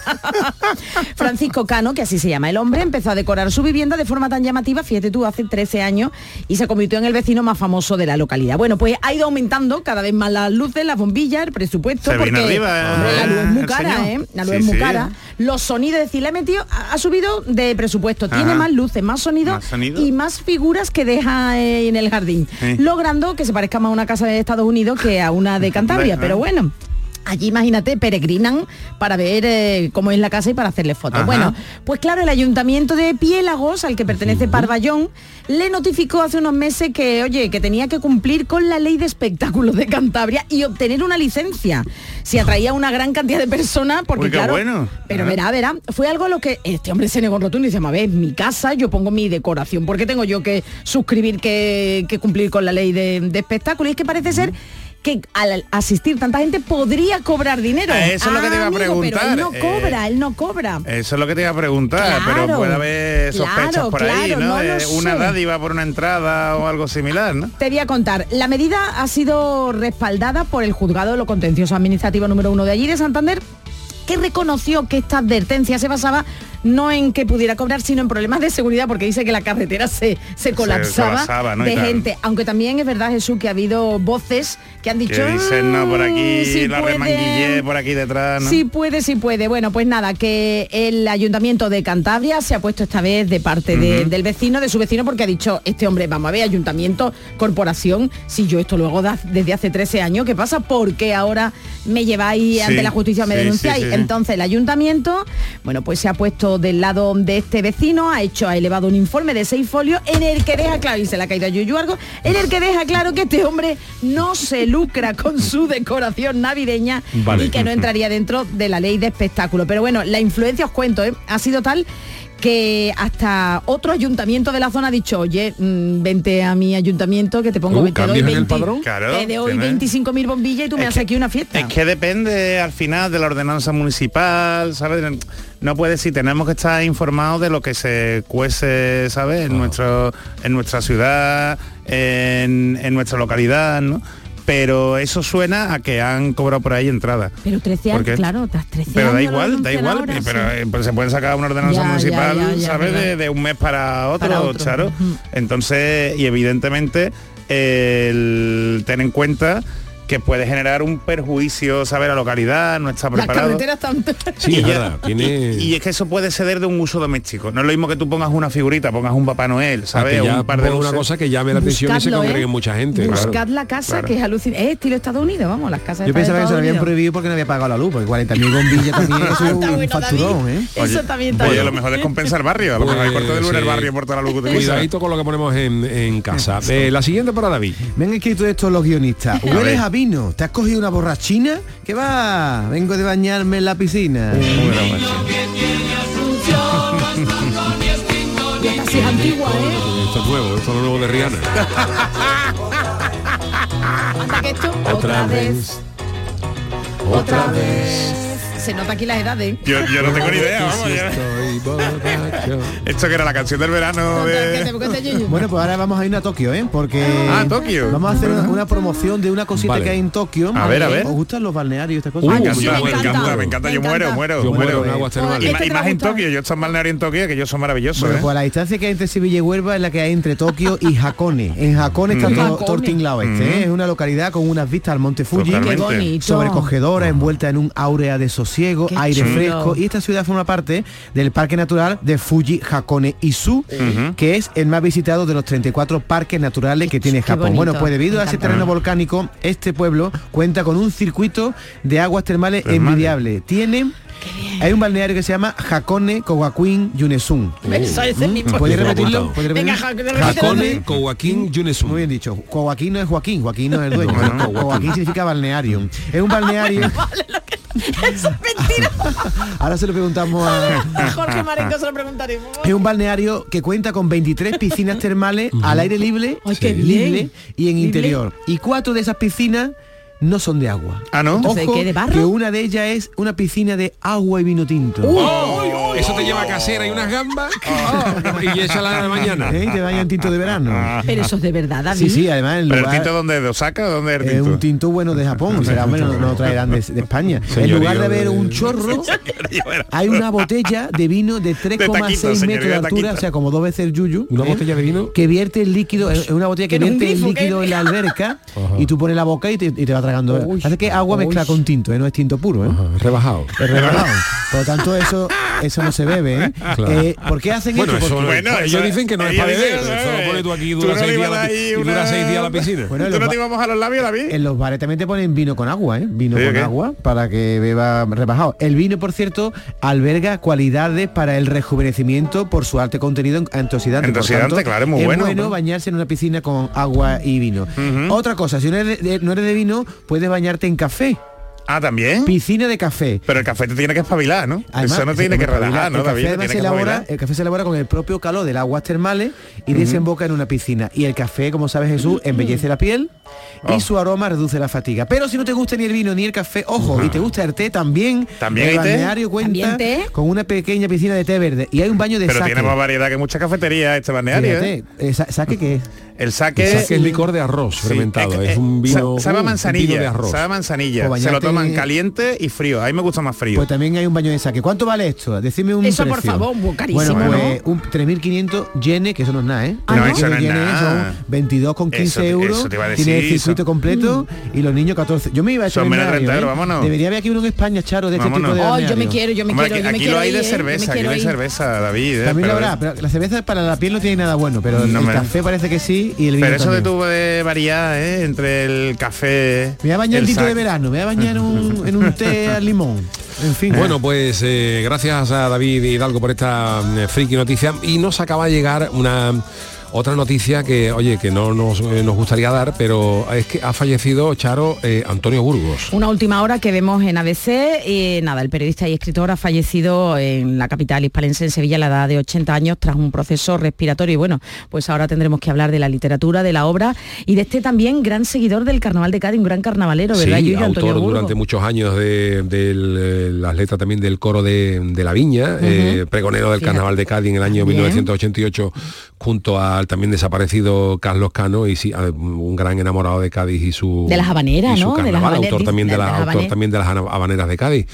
Francisco Cano, que así se llama el hombre, empezó a decorar su vivienda de forma tan llamativa, fíjate tú, hace 13 años, y se convirtió en el vecino más famoso de la localidad. Bueno, pues ha ido aumentando cada vez más las luces, las bombillas, el presupuesto, Se porque arriba, hombre, la luz es muy cara. ¿eh? La luz Sí, es muy sí. cara. Los sonidos, es decir, le ha metido, ha subido de presupuesto, tiene más luces, más sonido, Más sonido. y más figuras que deja eh, en el jardín, Sí. logrando que se parezca más a una casa de Estados Unidos que a una de Cantabria, pero ¿eh? bueno. Allí, imagínate, peregrinan para ver eh, cómo es la casa y para hacerle fotos. Ajá. Bueno, pues claro, el ayuntamiento de Piélagos, al que pertenece Parvallón, le notificó hace unos meses que, oye, que tenía que cumplir con la ley de espectáculos de Cantabria y obtener una licencia. Si atraía una gran cantidad de personas, porque Uy, qué claro, bueno. pero verá, verá, fue algo a lo que este hombre se negó rotundo y dice, a ver, mi casa, yo pongo mi decoración, ¿por qué tengo yo que suscribir que, que cumplir con la ley de, de espectáculos? Y es que parece ser que al asistir tanta gente podría cobrar dinero. Eh, eso es lo que te iba a Pero preguntar, él no eh, cobra, él no cobra. Eso es lo que te iba a preguntar, Claro, pero puede haber sospechas claro, por ahí, ¿no? no una sé. dádiva por una entrada o algo similar, ¿no? Te voy a contar, la medida ha sido respaldada por el juzgado de lo contencioso administrativo número uno de allí de Santander, que reconoció que esta advertencia se basaba no en que pudiera cobrar, sino en problemas de seguridad, porque dice que la carretera se, se colapsaba, colapsaba, ¿no? Y de gente. Aunque también es verdad, Jesús, que ha habido voces que han dicho... Dicen, no, por aquí, "Mm, sí la puede". por aquí detrás, ¿no? Sí puede, sí puede. Bueno, pues nada, que el Ayuntamiento de Cantabria se ha puesto esta vez de parte de- del vecino, de su vecino, porque ha dicho, este hombre, vamos a ver, Ayuntamiento, Corporación, si yo esto lo hago da- desde hace 13 años, ¿qué pasa? ¿Por qué ahora me lleváis Sí, ante la justicia me sí, denunciáis? sí. Entonces el Ayuntamiento, bueno, pues se ha puesto del lado de este vecino, ha hecho, ha elevado un informe de seis folios en el que deja claro, y se le ha caído a Yuyu en el que deja claro que este hombre no se lucra con su decoración navideña Vale. y que no entraría dentro de la ley de espectáculo. Pero bueno, la influencia, os cuento, ¿eh? ha sido tal que hasta otro ayuntamiento de la zona ha dicho, oye, mm, vente a mi ayuntamiento que te pongo Uh, 20 ¿cambios en el padrón? Claro, te doy tiene- 25.000 bombillas y tú me Es haces aquí una fiesta. Es que depende al final de la ordenanza municipal, ¿sabes? No puede decir, tenemos que estar informados de lo que se cuece, ¿sabes? En, nuestro, en nuestra ciudad, en, en nuestra localidad, ¿no? Pero eso suena a que han cobrado por ahí entrada. Pero 13 años, Porque- claro, tras 13 Pero da igual, da igual, pero, sí. eh, pues se pueden sacar una ordenanza Ya, municipal, ya, ya. De, de un mes para otro, Para otro. Charo. Entonces, y evidentemente, el ten en cuenta que puede generar un perjuicio, ¿sabes? La localidad, no está Las preparado. carreteras tanto. Sí, Y ya-. Tiene... Y, y es que eso puede ceder de un uso doméstico. No es lo mismo que tú pongas una figurita, pongas un Papá Noel, Ah, ¿sabes? un par de una cosa que llame la atención y se Buscadlo, congregue ¿eh? mucha gente. Buscad claro. la casa claro. que es alucinante. Es estilo Estados Unidos, vamos, las casas Yo pensaba que se lo habían prohibido porque no había pagado la luz, porque 40.000 bombillas también es un, bueno, facturón, David. ¿eh? Eso también está Oye, bien. a lo mejor descompensa el barrio. A lo mejor hay Pues, corte de luz en el barrio por toda la luz que utiliza. Cuidadito con lo que ponemos en, en casa. Eh, la siguiente para David. Me han escrito esto los guionistas. ver. Hueles a vino. ¿Te has cogido una borrachina? ¿Qué va? Vengo de bañarme en la piscina. Esta sí es antigua, ¿eh? Esto es nuevo, esto es lo nuevo de Rihanna. Anda que esto Otra vez. otra vez. Se nota aquí las edades. Yo, yo no tengo ni idea, vamos. Estoy borracho. Esto que era la canción del verano de... Bueno, pues ahora vamos a ir a Tokio, ¿eh? Porque Ah, Tokio. vamos a hacer una, una promoción de una cosita Vale. que hay en Tokio. A ver, a ver. ¿Os gustan los balnearios y estas Uh, cosas? Me me encanta, encanta, me encanta, me encanta, yo me muero, muero, Yo muero en muero. aguas Y, termales. ma- ¿Este y más en? Tokio, yo estado en balneario en Tokio, que ellos son maravillosos. Bueno, ¿eh? pues la distancia que hay entre Sevilla y Huelva es la que hay entre Tokio y Hakone. En Hakone está todo, Hakone. todo el tinglado este, ¿eh? Es una localidad con unas vistas al Monte Fuji. Totalmente. Qué bonito. sobrecogedora, envuelta en un áurea de sosiego, Qué aire chulo. fresco. Y esta ciudad forma parte del Parque Natural de Fuji Hakone Izu, que es el más visitado de los 34 parques naturales que tiene Japón. bonito, Bueno, pues debido a ese terreno volcánico, este pueblo cuenta con un circuito de aguas termales envidiable. Tiene hay un balneario que se llama Hakone Kogakuin Yunesun. Mismo. ¿Puedes repetirlo? Hakone Kowakin Yunesun. Muy bien dicho. Joaquín no es Joaquín, Joaquín no es el dueño. Joaquín significa balneario. Es un balneario. Eso es mentira. Ahora se lo preguntamos a. A Jorge Marenco se lo preguntaremos. Es un balneario que cuenta con 23 piscinas termales al aire libre, Ay, qué libre bien. y en Libre. interior. Y cuatro de esas piscinas no son de agua. Ah, ¿no? Entonces, Ojo, ¿qué, de barro? que una de ellas es una piscina de agua y vino tinto. Oh, eso te lleva casera y unas gambas y échala a la mañana. ¿Eh? Te vayan tinto de verano. Pero eso es de verdad, David. Sí, sí, además el ¿Pero el lugar- tinto dónde es? ¿De Osaka o dónde es el un tinto bueno de Japón, o sea, lo traerán de, de España. en lugar de haber de- un chorro, hay una botella de vino de 3,6 taquito, metros de de altura, o sea, como dos veces el yuyu. Una ¿eh? botella de vino. que vierte el líquido, es una botella que vierte el líquido en la alberca y tú pones la boca y te, y te va tragando. Hace que agua mezcla con tinto, ¿eh? no es tinto puro, ¿eh? Rebajado. Es regalado. Por lo tanto, eso eso no se bebe, ¿eh? Claro. Eh, ¿Por qué hacen Bueno, esto? eso, Porque- Bueno, ellos eso- dicen que no es para beber. Eso lo pones tú aquí Tú dura no seis días la, ahí y dura una- seis días a la piscina. Bueno, ¿Tú los no ba- te íbamos a los labios, David? En los bares también te ponen vino con agua, ¿eh? Vino ¿Sí, con agua para que beba rebajado. El vino, por cierto, alberga cualidades para el rejuvenecimiento por su alto contenido en antioxidante. Antioxidante, tanto, claro, es muy es bueno, bueno ¿no? bañarse en una piscina con agua y vino. Otra cosa, si no eres de, no eres de vino, puedes bañarte en café. Ah, ¿también? Piscina de café. Pero el café te tiene que espabilar, ¿no? Además, Eso no tiene que relajar, ¿no, el café David? se elabora, el café se elabora con el propio calor de las aguas termales y desemboca en una piscina. Y el café, como sabe Jesús, embellece la piel y Oh. su aroma reduce la fatiga. Pero si no te gusta ni el vino ni el café, ojo, y te gusta el té también, ¿También el balneario cuenta ¿También té? con una pequeña piscina de té verde y hay un baño de Pero saque. tiene más variedad que mucha cafetería este balneario, ¿eh? Fíjate, eh, sa- ¿Saque qué es? El saque... El saque es licor de arroz Sí, fermentado. eh, Es eh, un vino, sa- sabe un manzanilla, vino de arroz. sabe a manzanilla. Pues Se lo toman caliente y frío. A mí me gusta más frío. Pues también hay un baño de saque. ¿Cuánto vale esto? Decime un Eso, por favor, muy carísimo, Bueno, ¿no? pues un 3.500 yenes, que eso no es nada, ¿eh? Ah, ¿no? eso no es Yenes nada. Son 22 con 15 Eso te- euros. eso te iba a tiene el circuito eso. completo y los niños 14. Yo me iba a echar Son en menos de Mario, 30 ¿eh? vámonos. Debería haber aquí uno en España, Charo, de este Vámonos. tipo de Ay, yo me quiero, yo me Hombre, quiero, aquí, yo me aquí quiero lo hay de ¿eh? Cerveza, aquí hay cerveza, David. ¿eh? También habrá, pero la cerveza para la piel no tiene nada bueno, pero el café parece que sí y el vino Pero eso de también. tuvo de variar, ¿eh? Entre el café... Me voy a bañar el en tinto de verano, me voy a bañar en un, en un té al limón. En fin. Bueno, pues eh, gracias a David Hidalgo por esta mm, friki noticia y nos acaba de llegar una otra noticia que, oye, que no nos, eh, nos gustaría dar, pero es que ha fallecido Charo eh, Antonio Burgos. Una última hora que vemos en ABC. Y nada, el periodista y escritor ha fallecido en la capital hispalense, en Sevilla, a la edad de 80 años, tras un proceso respiratorio. Y bueno, pues ahora tendremos que hablar de la literatura, de la obra y de este también gran seguidor del Carnaval de Cádiz, un gran carnavalero, ¿verdad? Sí, Yuyu, autor Antonio Burgos? durante muchos años de, del, eh, las letras también del coro de, de la Viña, eh, pregonero del Fíjate. Carnaval de Cádiz en el año Bien. 1988 junto a al también desaparecido Carlos Cano y sí, a- un gran enamorado de Cádiz y su De las habaneras, y su ¿no? De las carnaval, habaneras, autor también de, de las autor también de las habaneras de Cádiz.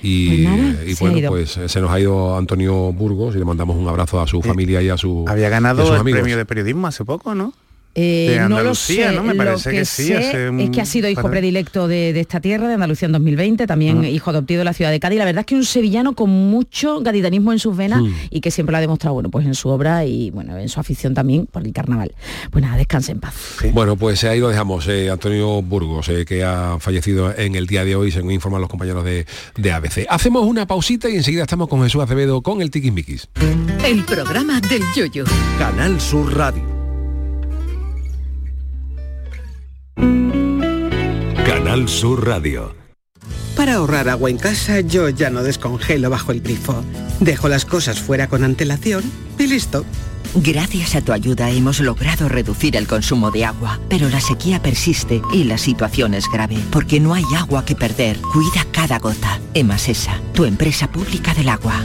Y, Pues y bueno, pues eh, se nos ha ido Antonio Burgos y le mandamos un abrazo a su familia y a su Había ganado sus el amigos. premio de periodismo hace poco, ¿no? Eh, de no lo sé, ¿no? Me lo que sí, sé un es que ha sido hijo predilecto de, de esta tierra, de Andalucía en 2020, también hijo adoptivo de la ciudad de Cádiz. La verdad es que un sevillano con mucho gaditanismo en sus venas Mm. y que siempre lo ha demostrado, bueno, pues en su obra y bueno, en su afición también por el carnaval. Pues nada, descanse en paz. Bueno, pues ahí lo dejamos, eh, Antonio Burgos, eh, que ha fallecido en el día de hoy, según informan los compañeros de, de ABC. Hacemos una pausita y enseguida estamos con Jesús Acevedo con el Tiquismiquis. El programa del Yoyo. Canal Sur Radio. Canal Sur Radio. Para ahorrar agua en casa, yo ya no descongelo bajo el grifo. Dejo las cosas fuera con antelación y listo. Gracias a tu ayuda hemos logrado reducir el consumo de agua, pero la sequía persiste y la situación es grave, porque no hay agua que perder. Cuida cada gota. Emasesa, tu empresa pública del agua.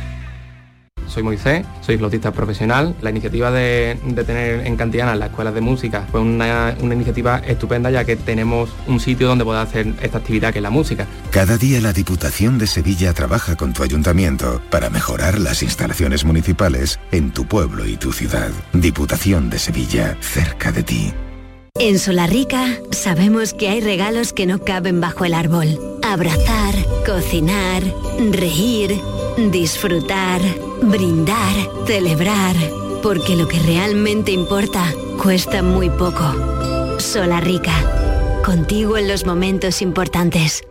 Soy Moisés, soy flautista profesional. La iniciativa de, de tener en Cantiana las escuelas de música fue una, una iniciativa estupenda ya que tenemos un sitio donde poder hacer esta actividad que es la música. Cada día la Diputación de Sevilla trabaja con tu ayuntamiento para mejorar las instalaciones municipales en tu pueblo y tu ciudad. Diputación de Sevilla, cerca de ti. En Solarrica sabemos que hay regalos que no caben bajo el árbol. Abrazar, cocinar, reír, disfrutar, brindar, celebrar. Porque lo que realmente importa cuesta muy poco. Solarrica. Contigo en los momentos importantes.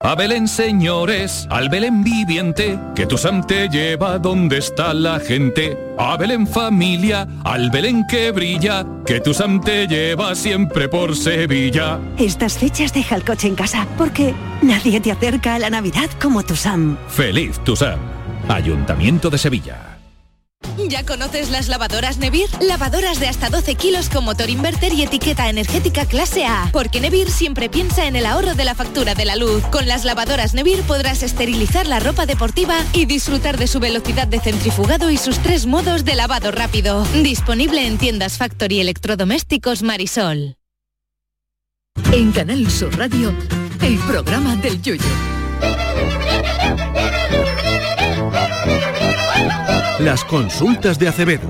A Belén, señores, al Belén viviente, que tu Sam te lleva donde está la gente. A Belén familia, al Belén que brilla, que tu Sam te lleva siempre por Sevilla. Estas fechas deja el coche en casa porque nadie te acerca a la Navidad como TUSAM. Feliz tu Sam. Ayuntamiento de Sevilla. ¿Ya conoces las lavadoras Nevir? Lavadoras de hasta 12 kilos con motor inverter y etiqueta energética clase A. Porque Nevir siempre piensa en el ahorro de la factura de la luz. Con las lavadoras Nevir podrás esterilizar la ropa deportiva y disfrutar de su velocidad de centrifugado y sus tres modos de lavado rápido. Disponible en tiendas Factory Electrodomésticos Marisol. En Canal Sur Radio, el programa del Yoyo. Las consultas de Acevedo.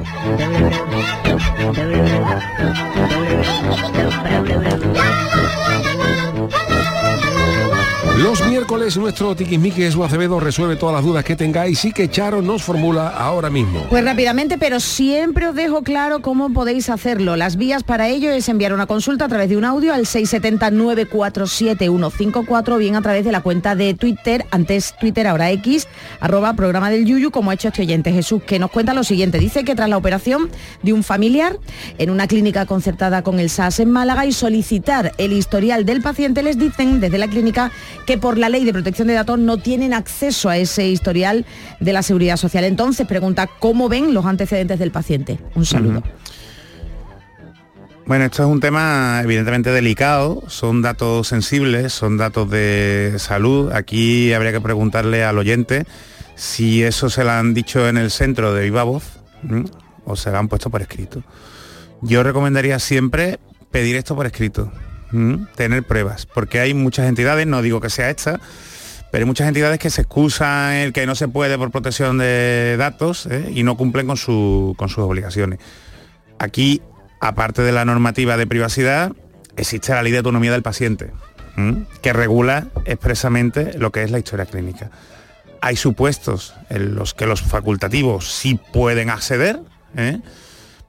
Los miércoles nuestro Tiquismiqui Jesús Acevedo resuelve todas las dudas que tengáis y que Charo nos formula ahora mismo. Pues rápidamente, pero siempre os dejo claro cómo podéis hacerlo. Las vías para ello es enviar una consulta a través de un audio al 670-947-154 o bien a través de la cuenta de Twitter, antes Twitter, ahora X, arroba programa del Yuyu, como ha hecho este oyente Jesús, que nos cuenta lo siguiente. Dice que tras la operación de un familiar en una clínica concertada con el SAS en Málaga y solicitar el historial del paciente, les dicen desde la clínica que por la ley de protección de datos no tienen acceso a ese historial de la seguridad social. Entonces pregunta cómo ven los antecedentes del paciente. Un saludo. Bueno, esto es un tema evidentemente delicado, son datos sensibles, son datos de salud. Aquí habría que preguntarle al oyente si eso se lo han dicho en el centro de viva voz o se lo han puesto por escrito. Yo recomendaría siempre pedir esto por escrito, tener pruebas, porque hay muchas entidades, no digo que sea esta, pero hay muchas entidades que se excusan el que no se puede por protección de datos ¿eh? y no cumplen con, su- con sus obligaciones. Aquí, aparte de la normativa de privacidad, existe la ley de autonomía del paciente, que regula expresamente lo que es la historia clínica. Hay supuestos en los que los facultativos sí pueden acceder, ¿eh?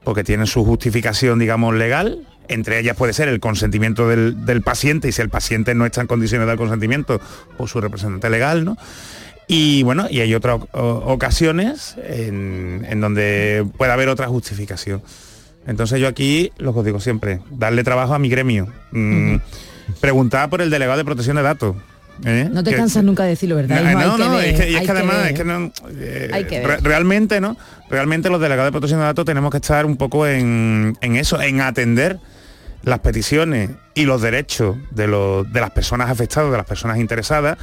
porque tienen su justificación, digamos, legal, Entre ellas puede ser el consentimiento del, del paciente y si el paciente no está en condiciones de dar consentimiento, pues su representante legal, ¿no? Y bueno, y hay otras ocasiones en, en donde puede haber otra justificación. Entonces yo aquí, lo que os digo siempre, darle trabajo a mi gremio. Mm, Preguntar por el delegado de protección de datos. ¿Eh? No te Que- cansas nunca de decirlo, ¿verdad? no, no, que no, ver, es que, y es que además, ver. es que no, eh, Hay que re- ver. realmente, ¿no? Realmente los delegados de protección de datos tenemos que estar un poco en, en eso, en atender las peticiones y los derechos de, los, de las personas afectadas, de las personas interesadas.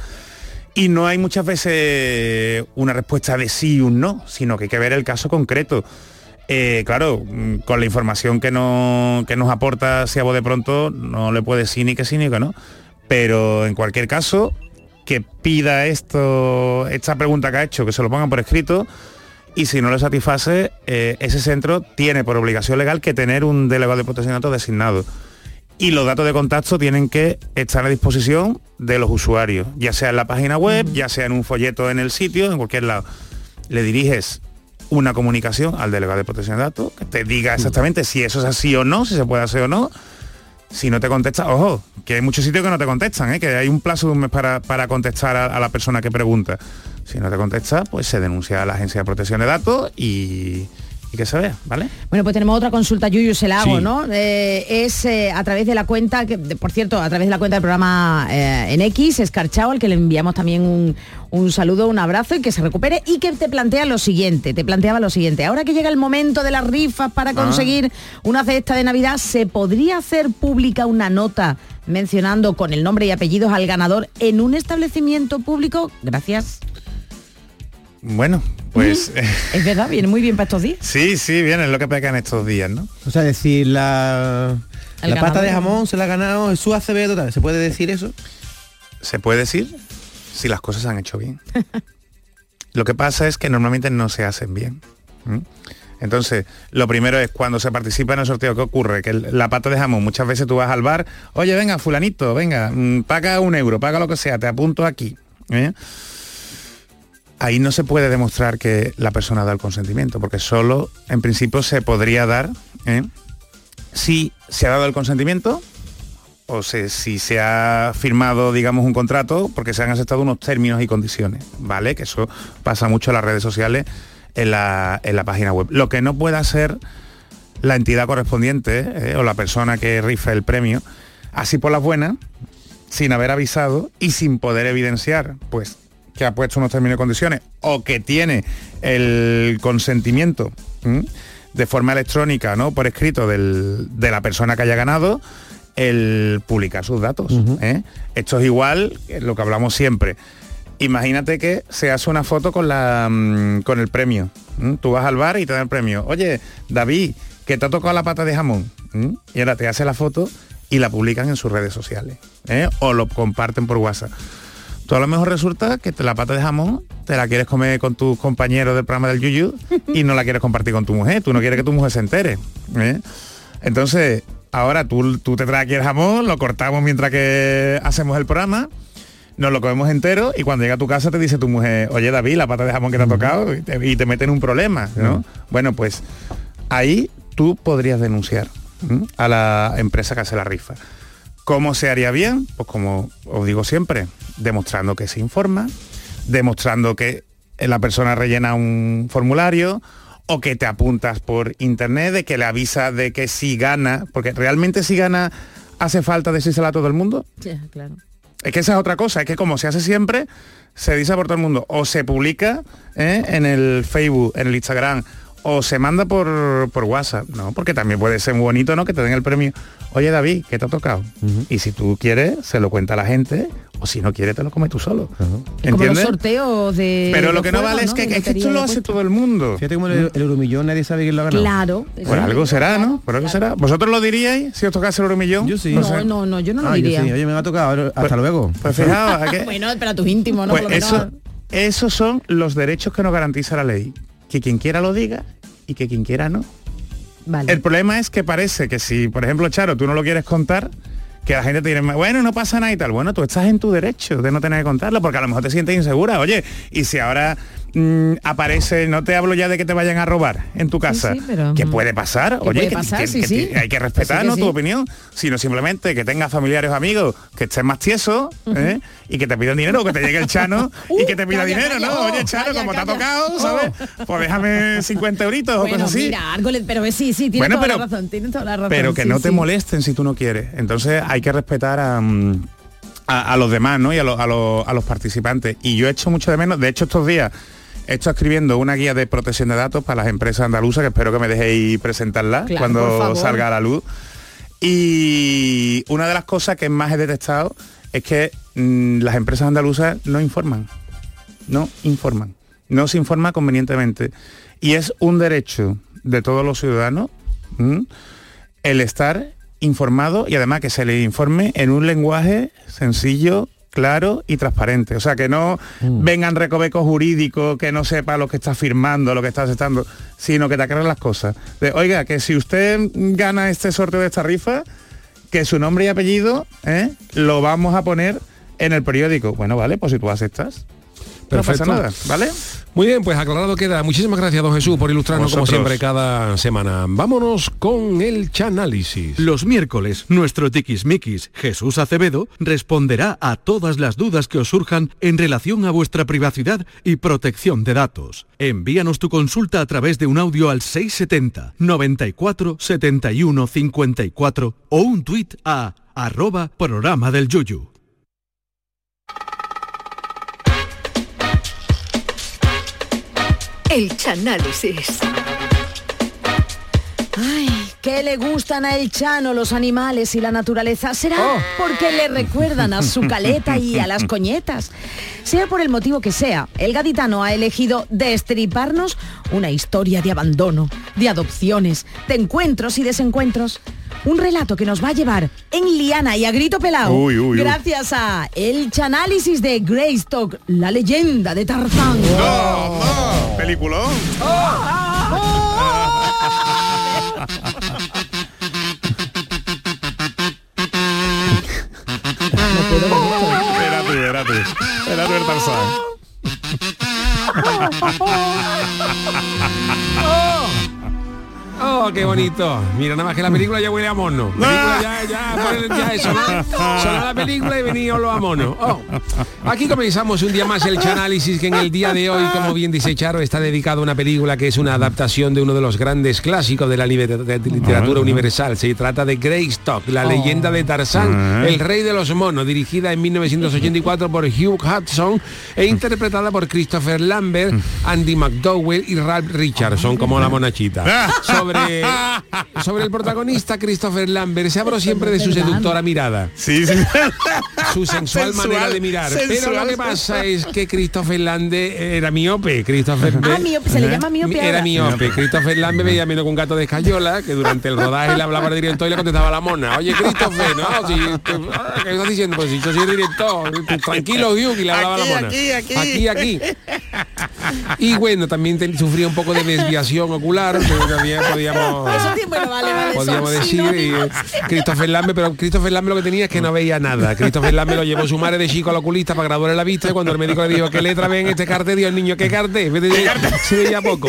Y no hay muchas veces una respuesta de sí y un no, sino que hay que ver el caso concreto. Eh, claro, con la información que, no, que nos aporta Siabo de pronto, no le puede sí ni que sí ni que no. Pero en cualquier caso, que pida esto, esta pregunta que ha hecho, que se lo pongan por escrito, y si no le satisface, eh, ese centro tiene por obligación legal que tener un delegado de protección de datos designado. Y los datos de contacto tienen que estar a disposición de los usuarios, ya sea en la página web, ya sea en un folleto en el sitio, en cualquier lado. Le diriges una comunicación al delegado de protección de datos que te diga exactamente si eso es así o no, si se puede hacer o no. Si no te contesta, ojo, que hay muchos sitios que no te contestan, ¿eh? que hay un plazo de un mes para, para contestar a, a la persona que pregunta. Si no te contesta, pues se denuncia a la Agencia de Protección de Datos y, y que se vea, ¿vale? Bueno, pues tenemos otra consulta, Yuyu, se la hago, Sí. ¿no? Eh, es eh, a través de la cuenta, que, por cierto, a través de la cuenta del programa eh, en X, Escarchao, al que le enviamos también un, un saludo, un abrazo y que se recupere y que te plantea lo siguiente, te planteaba lo siguiente, ahora que llega el momento de las rifas para Ah. conseguir una cesta de Navidad, ¿se podría hacer pública una nota mencionando con el nombre y apellidos al ganador en un establecimiento público? Gracias. Bueno, pues Es verdad, viene muy bien para estos días. sí, sí, bien, es lo que pega en estos días, ¿no? O sea, decir, la, El la pasta ganador. de jamón se la ha ganado Jesús Acevedo, tal. ¿se puede decir eso? Se puede decir si las cosas se han hecho bien. Lo que pasa es que normalmente no se hacen bien. Entonces, lo primero es cuando se participa en el sorteo, ¿qué ocurre? Que la pata de jamón, muchas veces tú vas al bar, oye, venga, fulanito, venga, mm, paga un euro, paga lo que sea, te apunto aquí. ¿eh? Ahí no se puede demostrar que la persona da el consentimiento, porque solo en principio se podría dar ¿eh? si se ha dado el consentimiento o si se ha firmado, digamos, un contrato porque se han aceptado unos términos y condiciones, ¿vale? Que eso pasa mucho en las redes sociales, en la, en la página web. Lo que no puede hacer la entidad correspondiente eh, o la persona que rifa el premio, así por las buenas, sin haber avisado y sin poder evidenciar, pues, que ha puesto unos términos y condiciones o que tiene el consentimiento ¿m? de forma electrónica, ¿no? Por escrito del- de la persona que haya ganado, el publicar sus datos. ¿eh? Esto es igual, lo que hablamos siempre. Imagínate que se hace una foto con, la, mm, con el premio. ¿m? Tú vas al bar y te dan el premio. Oye, David, que te ha tocado la pata de jamón. ¿m? Y ahora te hace la foto y la publican en sus redes sociales. ¿eh? O lo comparten por WhatsApp. Tú a lo mejor resulta que te la pata de jamón te la quieres comer con tus compañeros del programa del Yuyu y no la quieres compartir con tu mujer. Tú no quieres que tu mujer se entere. ¿eh? Entonces, ahora tú, tú te traes aquí el jamón, lo cortamos mientras que hacemos el programa, nos lo comemos entero y cuando llega a tu casa te dice tu mujer, oye David, la pata de jamón que te ha tocado y te, y te mete en un problema, ¿no? Bueno, pues ahí tú podrías denunciar a la empresa que hace la rifa. ¿Cómo se haría bien? Pues como os digo siempre, demostrando que se informa, demostrando que la persona rellena un formulario o que te apuntas por internet, de que le avisa de que si gana, porque realmente si gana hace falta decírselo a todo el mundo. Sí, claro. Es que esa es otra cosa, es que como se hace siempre, se dice por todo el mundo, o se publica ¿eh? en el Facebook, en el Instagram, o se manda por, por WhatsApp, ¿no? Porque también puede ser muy bonito, ¿no? Que te den el premio. Oye David, ¿qué te ha tocado? Y si tú quieres, se lo cuenta a la gente, o si no quieres, te lo comes tú solo. Es como los ¿Entiendes? sorteos de. Pero lo que no vale es que, De es que esto lo hace todo el mundo. Fíjate como el, el euromillón nadie sabe quién lo ha ganado. Claro. Por algo será, ¿no? Por algo será. ¿Vosotros lo diríais si os tocase el euromillón? Yo sí. No, no, no, yo no lo Ah, yo diría. sí. Oye, me ha tocado. Hasta luego. Pues fijaos, ¿a qué? bueno, para tus íntimos, ¿no? Pues Por lo menos- esos son los derechos que nos garantiza la ley. Que quien quiera lo diga y que quien quiera no. Vale. El problema es que parece que si, por ejemplo, Charo, tú no lo quieres contar, que la gente te dice, bueno, no pasa nada y tal. Bueno, tú estás en tu derecho de no tener que contarlo, porque a lo mejor te sientes insegura. Oye, y si ahora mm, aparece, no te hablo ya de que te vayan a robar en tu casa, sí, pero, que mm, puede pasar, que oye, puede que- pasar, que- sí, hay que respetar ¿no? tu opinión, sino simplemente que tengas familiares o amigos que estén más tiesos ¿eh? y que te pidan dinero o que te llegue el chano y que te pida Uh, calla, dinero, calla, ¿no? oh, oye, chano, calla, como te ha tocado, ¿sabes? Pues déjame 50 euritos o Bueno, cosas así. mira, algo le- pero sí, sí, tiene Bueno, toda pero- la razón, tiene toda la razón. pero que no te molesten si tú no quieres. Entonces hay que respetar a, mm, a, a los demás, ¿no? Y a, los- a los- a los participantes. Y yo he hecho mucho de menos, de hecho estos días estado escribiendo una guía de protección de datos para las empresas andaluzas, que espero que me dejéis presentarla Claro, cuando salga a la luz. Y una de las cosas que más he detectado es que mm, las empresas andaluzas no informan. No informan. No se informa convenientemente. Y es un derecho de todos los ciudadanos ¿m? el estar informado y además que se le informe en un lenguaje sencillo, claro y transparente. O sea, que no vengan recovecos jurídicos, que no sepa lo que está firmando, lo que está aceptando, sino que te aclaren las cosas. De, oiga, que si usted gana este sorteo de esta rifa, que su nombre y apellido ¿eh? lo vamos a poner en el periódico. Bueno, vale, pues si tú aceptas. Perfecto. No pasa nada, ¿vale? Muy bien, pues aclarado queda. Muchísimas gracias, don Jesús, por ilustrarnos como siempre cada semana. Vámonos con el chanálisis. Los miércoles, nuestro tiquismiquis Jesús Acevedo responderá a todas las dudas que os surjan en relación a vuestra privacidad y protección de datos. Envíanos tu consulta a través de un audio al 670 94 71 54 o un tuit a arroba programa del yuyu. El chanálisis. Ay, ¿qué le gustan a El Chano los animales y la naturaleza? ¿Será Oh. porque le recuerdan a su caleta y a las coñetas? Sea por el motivo que sea, el gaditano ha elegido destriparnos una historia de abandono, de adopciones, de encuentros y desencuentros. Un relato que nos va a llevar en liana y a grito pelado Uy, uy, uy. gracias a el chanálisis de Greystock, la leyenda de Tarzán. Peliculón. Tú, tú. Era tú el Tarzán. Oh, qué bonito. Mira, nada más que la película ya huele a mono. Película ya, ya, por- ya eso, ¿no? La película y venía lo a mono. Oh. Aquí comenzamos un día más el análisis que en el día de hoy, como bien dice Charo, está dedicado a una película que es una adaptación de uno de los grandes clásicos de la literatura universal. Se trata de Greystock, la leyenda de Tarzán, el rey de los monos, dirigida en 1984 por Hugh Hudson e interpretada por Christopher Lambert, Andy McDowell y Ralph Richardson como la monachita. Sobre, sobre el protagonista Christopher Lambert, se habló siempre de su seductora mirada. Sí, sí. Su sensual, Sensual, manera de mirar. Pero lo que pasa es que Christopher Lambert era miope. Christopher Ah, miope, se le llama miope Era miope. Christopher Lambert veía menos con un gato de escayola, que durante el rodaje le hablaba al director y le contestaba a la mona. Oye, Christopher, ¿no? Si, ah, ¿Qué estás diciendo? Pues si yo soy el director. Tranquilo, Hugh, y le hablaba a la Aquí, mona. aquí, aquí. Aquí, aquí. Y bueno, también te- sufría un poco de desviación ocular, que podíamos Eso sí, bueno, vale, vale. podríamos son decir y, Christopher Lambert pero Christopher Lambert lo que tenía es que no veía nada. Christopher Lambert lo llevó su madre de chico al oculista para graduarle la vista y cuando el médico le dijo ¿qué letra ve en este cartel? Dios niño ¿qué cartel? se veía poco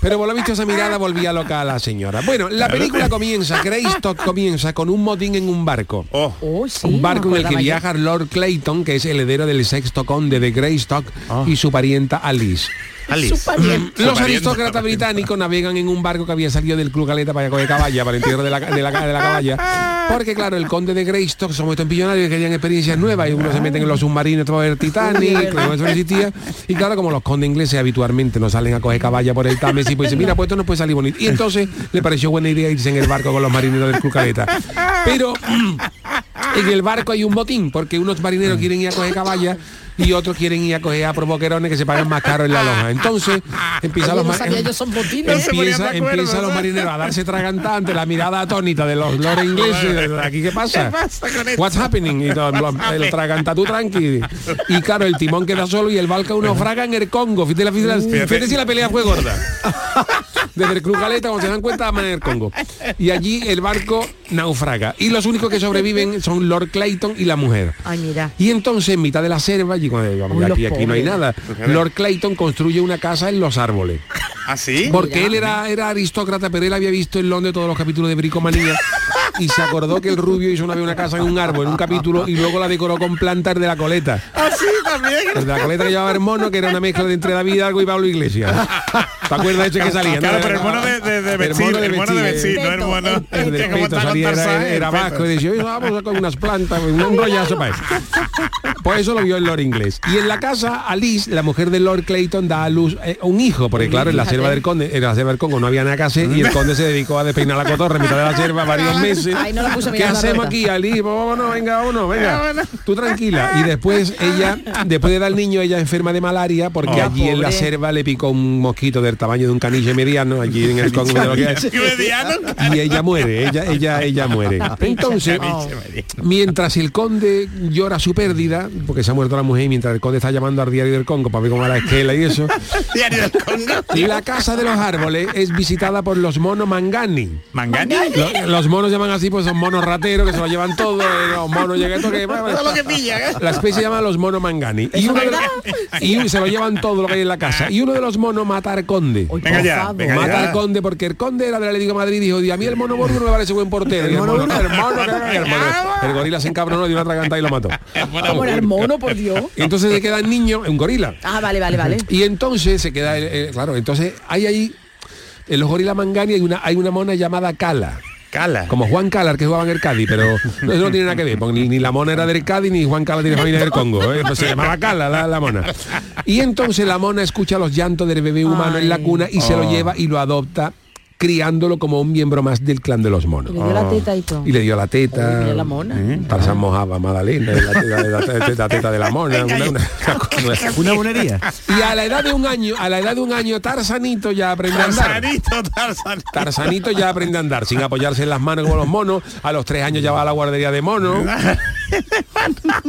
pero por lo visto esa mirada volvía loca a la señora. Bueno la película comienza Greystock comienza con un motín en un barco. Oh, sí, un barco en el que viaja Lord Clayton que es el heredero del sexto conde de Greystock y su parienta Alice. Los Su pariente. aristócratas británicos navegan en un barco que había salido del Club Caleta para coger caballa, para el entierro de la, de la, de la caballa. Porque claro, el conde de Greystock, somos estos millonarios que querían experiencias nuevas y unos se meten en los submarinos para ver Titanic, que eso no existía. Y claro, como los condes ingleses habitualmente no salen a coger caballa por el Támesis, pues dicen, mira, pues esto no puede salir bonito. Y entonces le pareció buena idea irse en el barco con los marineros del Club Caleta. Pero en el barco hay un botín, porque unos marineros quieren ir a coger caballa y otros quieren ir a coger a provoquerones que se pagan más caro en la loja. Entonces empieza Oye, los no ma- sabía yo son botines. empieza, empieza los marineros a darse tragantante, la mirada atónita de los lores ingleses. ¿Aquí qué pasa? What's happening? Y todo, el tragantatú tranqui. Y claro, el timón queda solo y el barco naufraga en el Congo. Fíjate, la, fíjate, fíjate si la pelea fue gorda. Desde el Club Galeta, cuando se dan cuenta, van en el Congo. Y allí el barco naufraga. Y los únicos que sobreviven son Lord Clayton y la mujer. Ay, mira. Y entonces, en mitad de la selva, allí cuando, Uy, aquí, aquí no hay nada. Lord Clayton construye una casa en los árboles. ¿Ah, sí? Porque él era, era aristócrata, pero él había visto en Londres todos los capítulos de Bricomanía y se acordó que el rubio hizo una vez una casa en un árbol, en un capítulo, y luego la decoró con plantas de la coleta. Así también. El de la coleta que llevaba el mono, que era una mezcla de entre David Hidalgo y Pablo Iglesias. ¿Te acuerdas de ese que salía? Claro, pero el mono de, de, de vestir, el mono de vestir, no el mono El de que como Peto está con salía, era, era el vasco y decía, "Oye, vamos a con unas plantas, un rollazo para eso. Pues eso lo vio el Lord inglés. Y en la casa, Alice, la mujer de Lord Clayton, da a luz eh, un hijo, porque claro, en la selva del conde, en la selva del Congo no había nada que hacer y el conde se dedicó a despeinar la cotorra en mitad de la selva varios meses. Ay, no lo puso a ¿Qué hacemos aquí, Alice? Vámonos, venga, vámonos, venga. Tú tranquila. Y después ella, después de dar al niño, ella enferma de malaria porque Oh, allí en la selva le picó un mosquito del tamaño de un caniche mediano, allí en el Congo de lo que es. Y ella muere, ella, ella, ella muere. Entonces, mientras el conde llora su pérdida, porque se ha muerto la mujer, y mientras el conde está llamando al diario del Congo para ver cómo va la esquela y eso, Diario del Congo. la casa de los árboles es visitada por los monos mangani. ¿Mangani? Lo- Los, monos llaman así, pues son monos rateros que se lo llevan todo, eh, los monos llegan esto que Todo lo que pillan, ¿eh? La especie se llama los monos mangani. Y, uno de los- y se lo llevan todo lo que hay en la casa. Y uno de los monos mata al conde. Venga ya, venga mata ya. al conde porque el conde era del Atlético de Madrid y dijo, "Y a mí el mono Borgo me parece buen portero. El mono, el mono, el mono- el gorila se encabronó, dio una traganta y lo mató. Era el mono, por Dios. Y entonces se queda el niño, un gorila. Ah, vale, vale, vale. Y entonces se queda, eh, eh, claro, entonces hay ahí, en los gorilas mangani hay una, hay una mona llamada Cala. Cala. Como Juan Calar que jugaba en el Cádiz, pero no, eso no tiene nada que ver, porque ni, ni la mona era del Cádiz, ni Juan Cala tiene familia del Congo, ¿eh? Pues se llamaba Cala la, la mona. Y entonces la mona escucha los llantos del bebé humano en la cuna y se lo Oh. lleva y lo adopta criándolo como un miembro más del clan de los monos. Le dio la teta y todo. Y le dio la teta. Mira la mona. Tarzán mojaba a Magdalena, la teta, la teta- la teta de la mona. Una, una- Una bunería. y a la edad de un año, a la edad de un año, Tarzanito ya aprende a andar. Tarzanito, Tarzan. Tarzanito ya aprende a andar sin apoyarse en las manos como los monos. A los tres años ya va a la guardería de monos.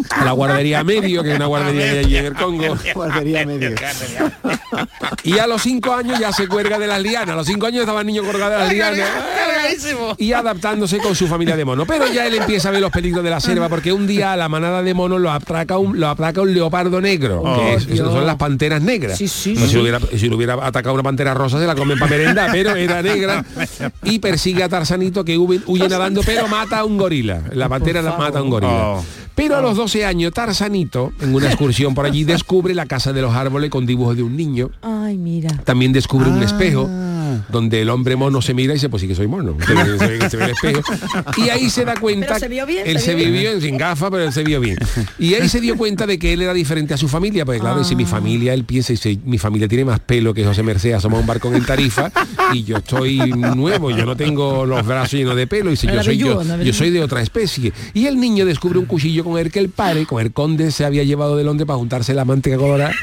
A la guardería medio, que es una guardería allí en el Congo. Guardería medio. Y a los cinco años ya se cuelga de las lianas. A los cinco años estaba el niño colgado de las lianas. Y adaptándose con su familia de monos. Pero ya él empieza a ver los peligros de la selva porque un día a la manada de monos lo atraca un, lo atraca un leopardo negro. Oh, que es- Dios. son las panteras negras. Sí, sí, sí. Si, lo hubiera, si lo hubiera atacado una pantera rosa se la comen para merenda, pero era negra. Y persigue a Tarzanito que huye, huye nadando, pero mata a un gorila. La pantera la mata a un gorila. Oh. Pero a los 12 años, Tarzanito, en una excursión por allí, descubre la casa de los árboles con dibujos de un niño. Ay, mira. También descubre un espejo donde el hombre mono se mira y dice, pues sí que soy mono. Se ve, se ve- se ve el espejo. Y ahí se da cuenta... Pero se vio bien, Él se vio bien. sin gafas, pero él se vio bien. Y ahí se dio cuenta de que él era diferente a su familia, porque claro, dice, mi familia, él piensa, dice, mi familia tiene más pelo que José Merced, asoma un barco en Tarifa, y yo estoy nuevo, yo no tengo los brazos llenos de pelo, y dice, yo soy yo, yo soy de otra especie. Y el niño descubre un cuchillo con el que el padre, con el conde, se había llevado de Londres para juntarse la manteca colorada,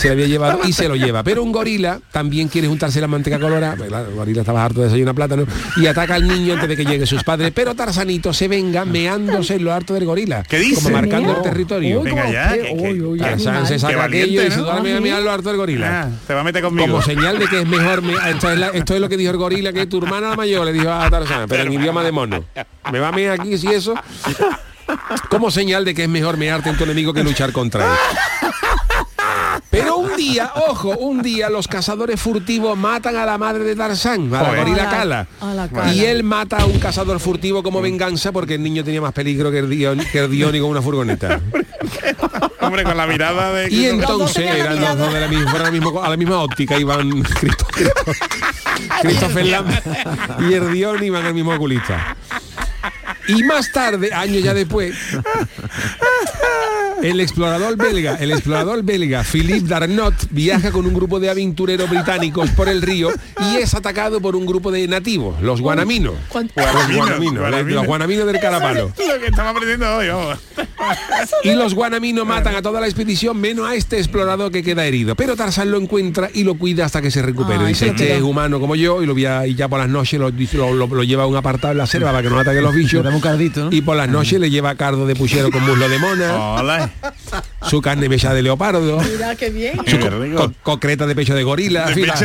se lo había llevado y se lo lleva. Pero un gorila también quiere juntarse la manteca colorada, pues claro, el gorila estaba harto de desayunar plátano, y ataca al niño antes de que lleguen sus padres. Pero Tarzanito se venga meándose en lo harto del gorila. ¿Qué dice? Como marcando el territorio. Uy, Venga ya, que- uy, uy, Tarzán se saca aquello y ¿no? se duerme a mirar lo harto del gorila. Ah, te va a meter conmigo. Como señal de que es mejor, me- esto, es la- esto es lo que dijo el gorila, que tu hermana la mayor le dijo a Tarzán, pero en idioma de mono. Me va a mear aquí si eso. Como señal de que es mejor mearte en tu enemigo que luchar contra él. Pero un día, ojo, un día los cazadores furtivos matan a la madre de Tarzán, a la gorila A la- Cala. a la. Y él mata a un cazador furtivo como venganza porque el niño tenía más peligro que el, Dion, que el Dioni con una furgoneta. Hombre, con la mirada de... Y entonces la eran los dos de la misma, fueron al mismo- a la misma óptica iban Christopher Lambert y el Dion iban al mismo oculista. Y más tarde, años ya después, el explorador belga, el explorador belga Philippe Darnot viaja con un grupo de aventureros británicos por el río y es atacado por un grupo de nativos, los guanaminos. ¿Cuánto- Los Guanaminos, guanaminos. los guanaminos del carapalo. Y los guanaminos matan a toda la expedición menos a este explorador que queda herido. Pero Tarzán lo encuentra y lo cuida hasta que se recupere. Dice, este es humano como yo y lo voy a- y ya por las noches lo, lo- lo- lo lleva a un apartado en la selva para que no ataquen los bichos. Le un cardito, ¿no? Y por las noches le lleva cardo de puchero con muslo de mona. Hola. su carne bella de leopardo, Mira qué bien. su co- co- concreta de pecho de gorila, en fin, las,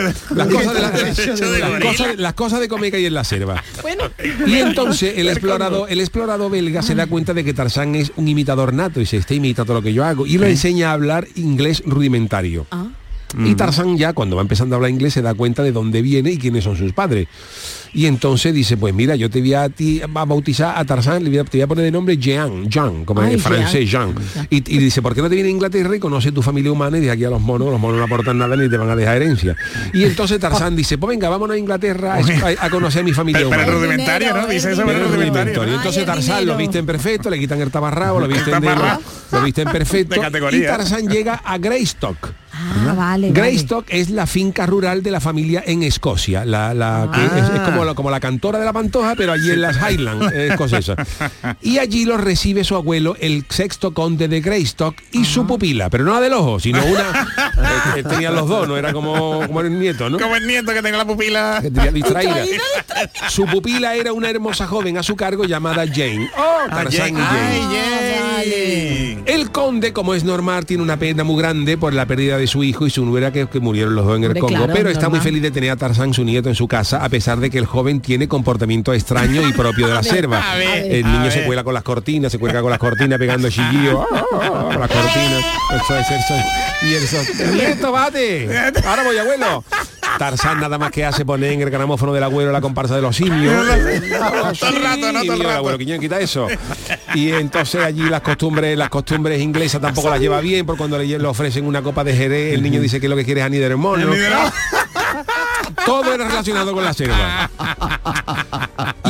cosas de la- las cosas- las cosas de comer que hay en la selva. Bueno, Y entonces el explorador, el explorador belga se da cuenta de que Tarzán es un imitador nato y se está imitando lo que yo hago y lo enseña a hablar inglés rudimentario. Y Tarzán ya cuando va empezando a hablar inglés se da cuenta de dónde viene y quiénes son sus padres. Y entonces dice, pues mira, yo te voy a, ti, a bautizar a Tarzán, le voy a- te voy a poner de nombre Jean, Jean, como Ay, en francés, Jean. Y, y dice, ¿por qué no te viene a Inglaterra y conoce tu familia humana y de aquí a los monos, los monos no aportan nada ni te van a dejar herencia? Y entonces Tarzán dice, pues venga, vámonos a Inglaterra a, conocer a mi familia Pero, pero humana. rudimentario, ¿no? Dice eso, pero Pero rudimentario. Y entonces Tarzán lo dinero. visten perfecto, le quitan el tabarrabo, lo visten, de, lo visten perfecto. Y Tarzán llega a Greystock. Ah, vale. Greystock es la finca rural de la familia en Escocia, la, es, es como, la, como la cantora de la Pantoja, pero allí en las Highlands eh, escocesas. Y allí los recibe su abuelo, el sexto conde de Greystock, y su pupila, pero no la del ojo, sino una... eh, que tenían los dos, no era como, como el nieto, ¿no? Como el nieto que tenga la pupila. que tenía distraída. Su pupila era una hermosa joven a su cargo llamada Jane. Oh, Tarzán y Jane. Ay, Jane. El conde, como es normal, tiene una pena muy grande por la pérdida de su hijo y su nuera que, que murieron los dos en el Hombre, Congo, claro, pero está muy feliz de tener a Tarzán, su nieto, en su casa, a pesar de que el joven tiene comportamiento extraño y propio de la selva. a ver, el niño se cuela con las cortinas, se cuelga con las cortinas pegando chillillo, ah, ah, ah, con las cortinas. Eso es, eso es. Y el nieto, bate. Ahora voy, abuelo. Tarzán nada más que hace poner en el gramófono del abuelo la comparsa de los simios. Todo el rato, no, todo el rato. abuelo, Quiñón, quita eso. Y entonces allí las costumbres, las costumbres inglesas tampoco las lleva bien, porque cuando le, le ofrecen una copa de jerez, el niño dice que lo que quiere es anís de hermono. Todo era relacionado con la selva.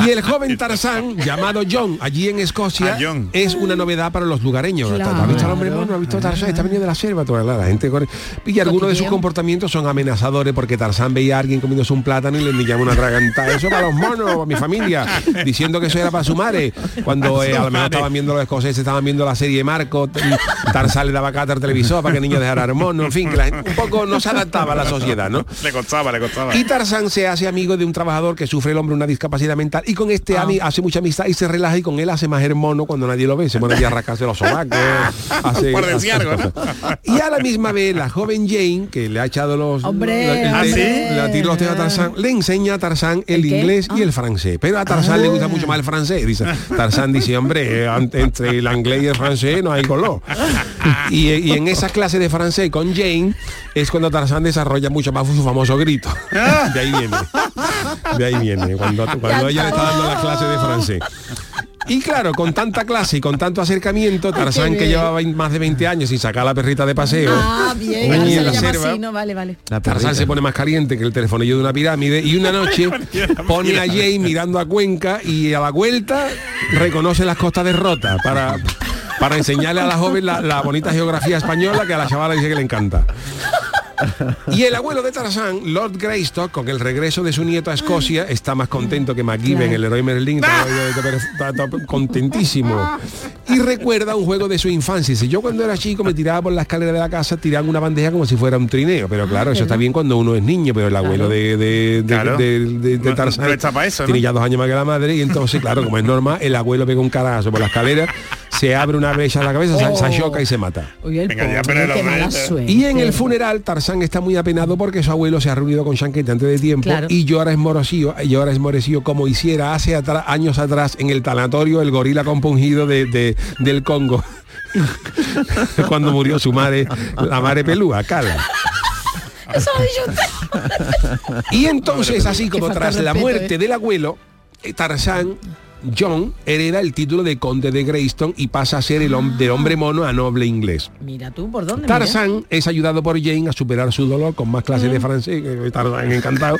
Y el joven Tarzán, llamado John, allí en Escocia, Ah, John. es una novedad para los lugareños. Claro. ¿Has visto al hombre mono? ¿Has visto a Tarzán? Está venido de la selva. Toda la, la gente corre. Y algunos de sus comportamientos son amenazadores porque Tarzán veía a alguien comiéndose un plátano y le llama una atragantada. Eso para los monos, para mi familia. Diciendo que eso era para su madre. Cuando eh, a lo mejor estaban viendo los escoceses, estaban viendo la serie Marco, Tarzán le daba cata al televisor para que el niño dejara el mono. En fin, que la gente un poco no se adaptaba a la sociedad, ¿no? Le costaba, le costaba. Y Tarzán se hace amigo de un trabajador que sufre el hombre una discapacidad mental y con este ami- hace mucha amistad y se relaja y con él hace más hermono cuando nadie lo ve. Se pone a rascarse los sobacos. hace- Por decir hace algo, ¿no? cosas. Y a la misma vez la joven Jane, que le ha echado los... Hombre, el- ¿Ah, sí? los a Tarzán, le enseña a Tarzán el, inglés y Ah. el francés. Pero a Tarzán le gusta mucho más el francés. Dice, Tarzán dice, hombre, entre el inglés y el francés no hay color. Y, y en esa clase de francés con Jane es cuando Tarzán desarrolla mucho más su famoso grito. De ahí viene. De ahí viene. Cuando, cuando ella le está dando la clase de francés. Y claro, con tanta clase y con tanto acercamiento, Tarzán que llevaba más de 20 años sin sacar a la perrita de paseo, Ah, bien. se en la selva, así, no, vale, vale. La Tarzán se pone más caliente que el telefonillo de una pirámide y una noche pone a Jane mirando a Cuenca y a la vuelta reconoce las costas de Rota para, para enseñarle a la joven la, la bonita geografía española que a la chavala dice que le encanta. Y el abuelo de Tarzán, Lord Greystock, con el regreso de su nieto a Escocia, está más contento que MacGyver, el héroe Merlín, está, está contentísimo. Y recuerda un juego de su infancia. Dice, yo cuando era chico me tiraba por la escalera de la casa, tiraba una bandeja como si fuera un trineo. Pero claro, eso está bien cuando uno es niño, pero el abuelo de, de, de- Claro. de- de- de No- Tarzán no está pa' eso, ¿no? tiene ya dos años más que la madre y entonces, claro, como es normal, el abuelo pega un carazo por la escalera, se abre una brecha en la cabeza, se- se choca y se mata. Oye, el Venga, pobre, suerte. Y en el funeral Tarzán está muy apenado porque su abuelo se ha reunido con Shanket antes de tiempo Claro. y llora y llora esmorecido como hiciera hace años atrás en el tanatorio el gorila compungido de, de- del Congo. Cuando murió su madre, la madre pelúa, Cala. Eso lo ha dicho usted. Y entonces, así como tras la muerte ¿eh? del abuelo, eh, Tarzán, John, hereda el título de conde de Greyston y pasa a ser el hom- del hombre mono a noble inglés. Mira tú, ¿por dónde? Mira? Tarzán es ayudado por Jane a superar su dolor con más clases Mm. de francés, que Tarzán encantado.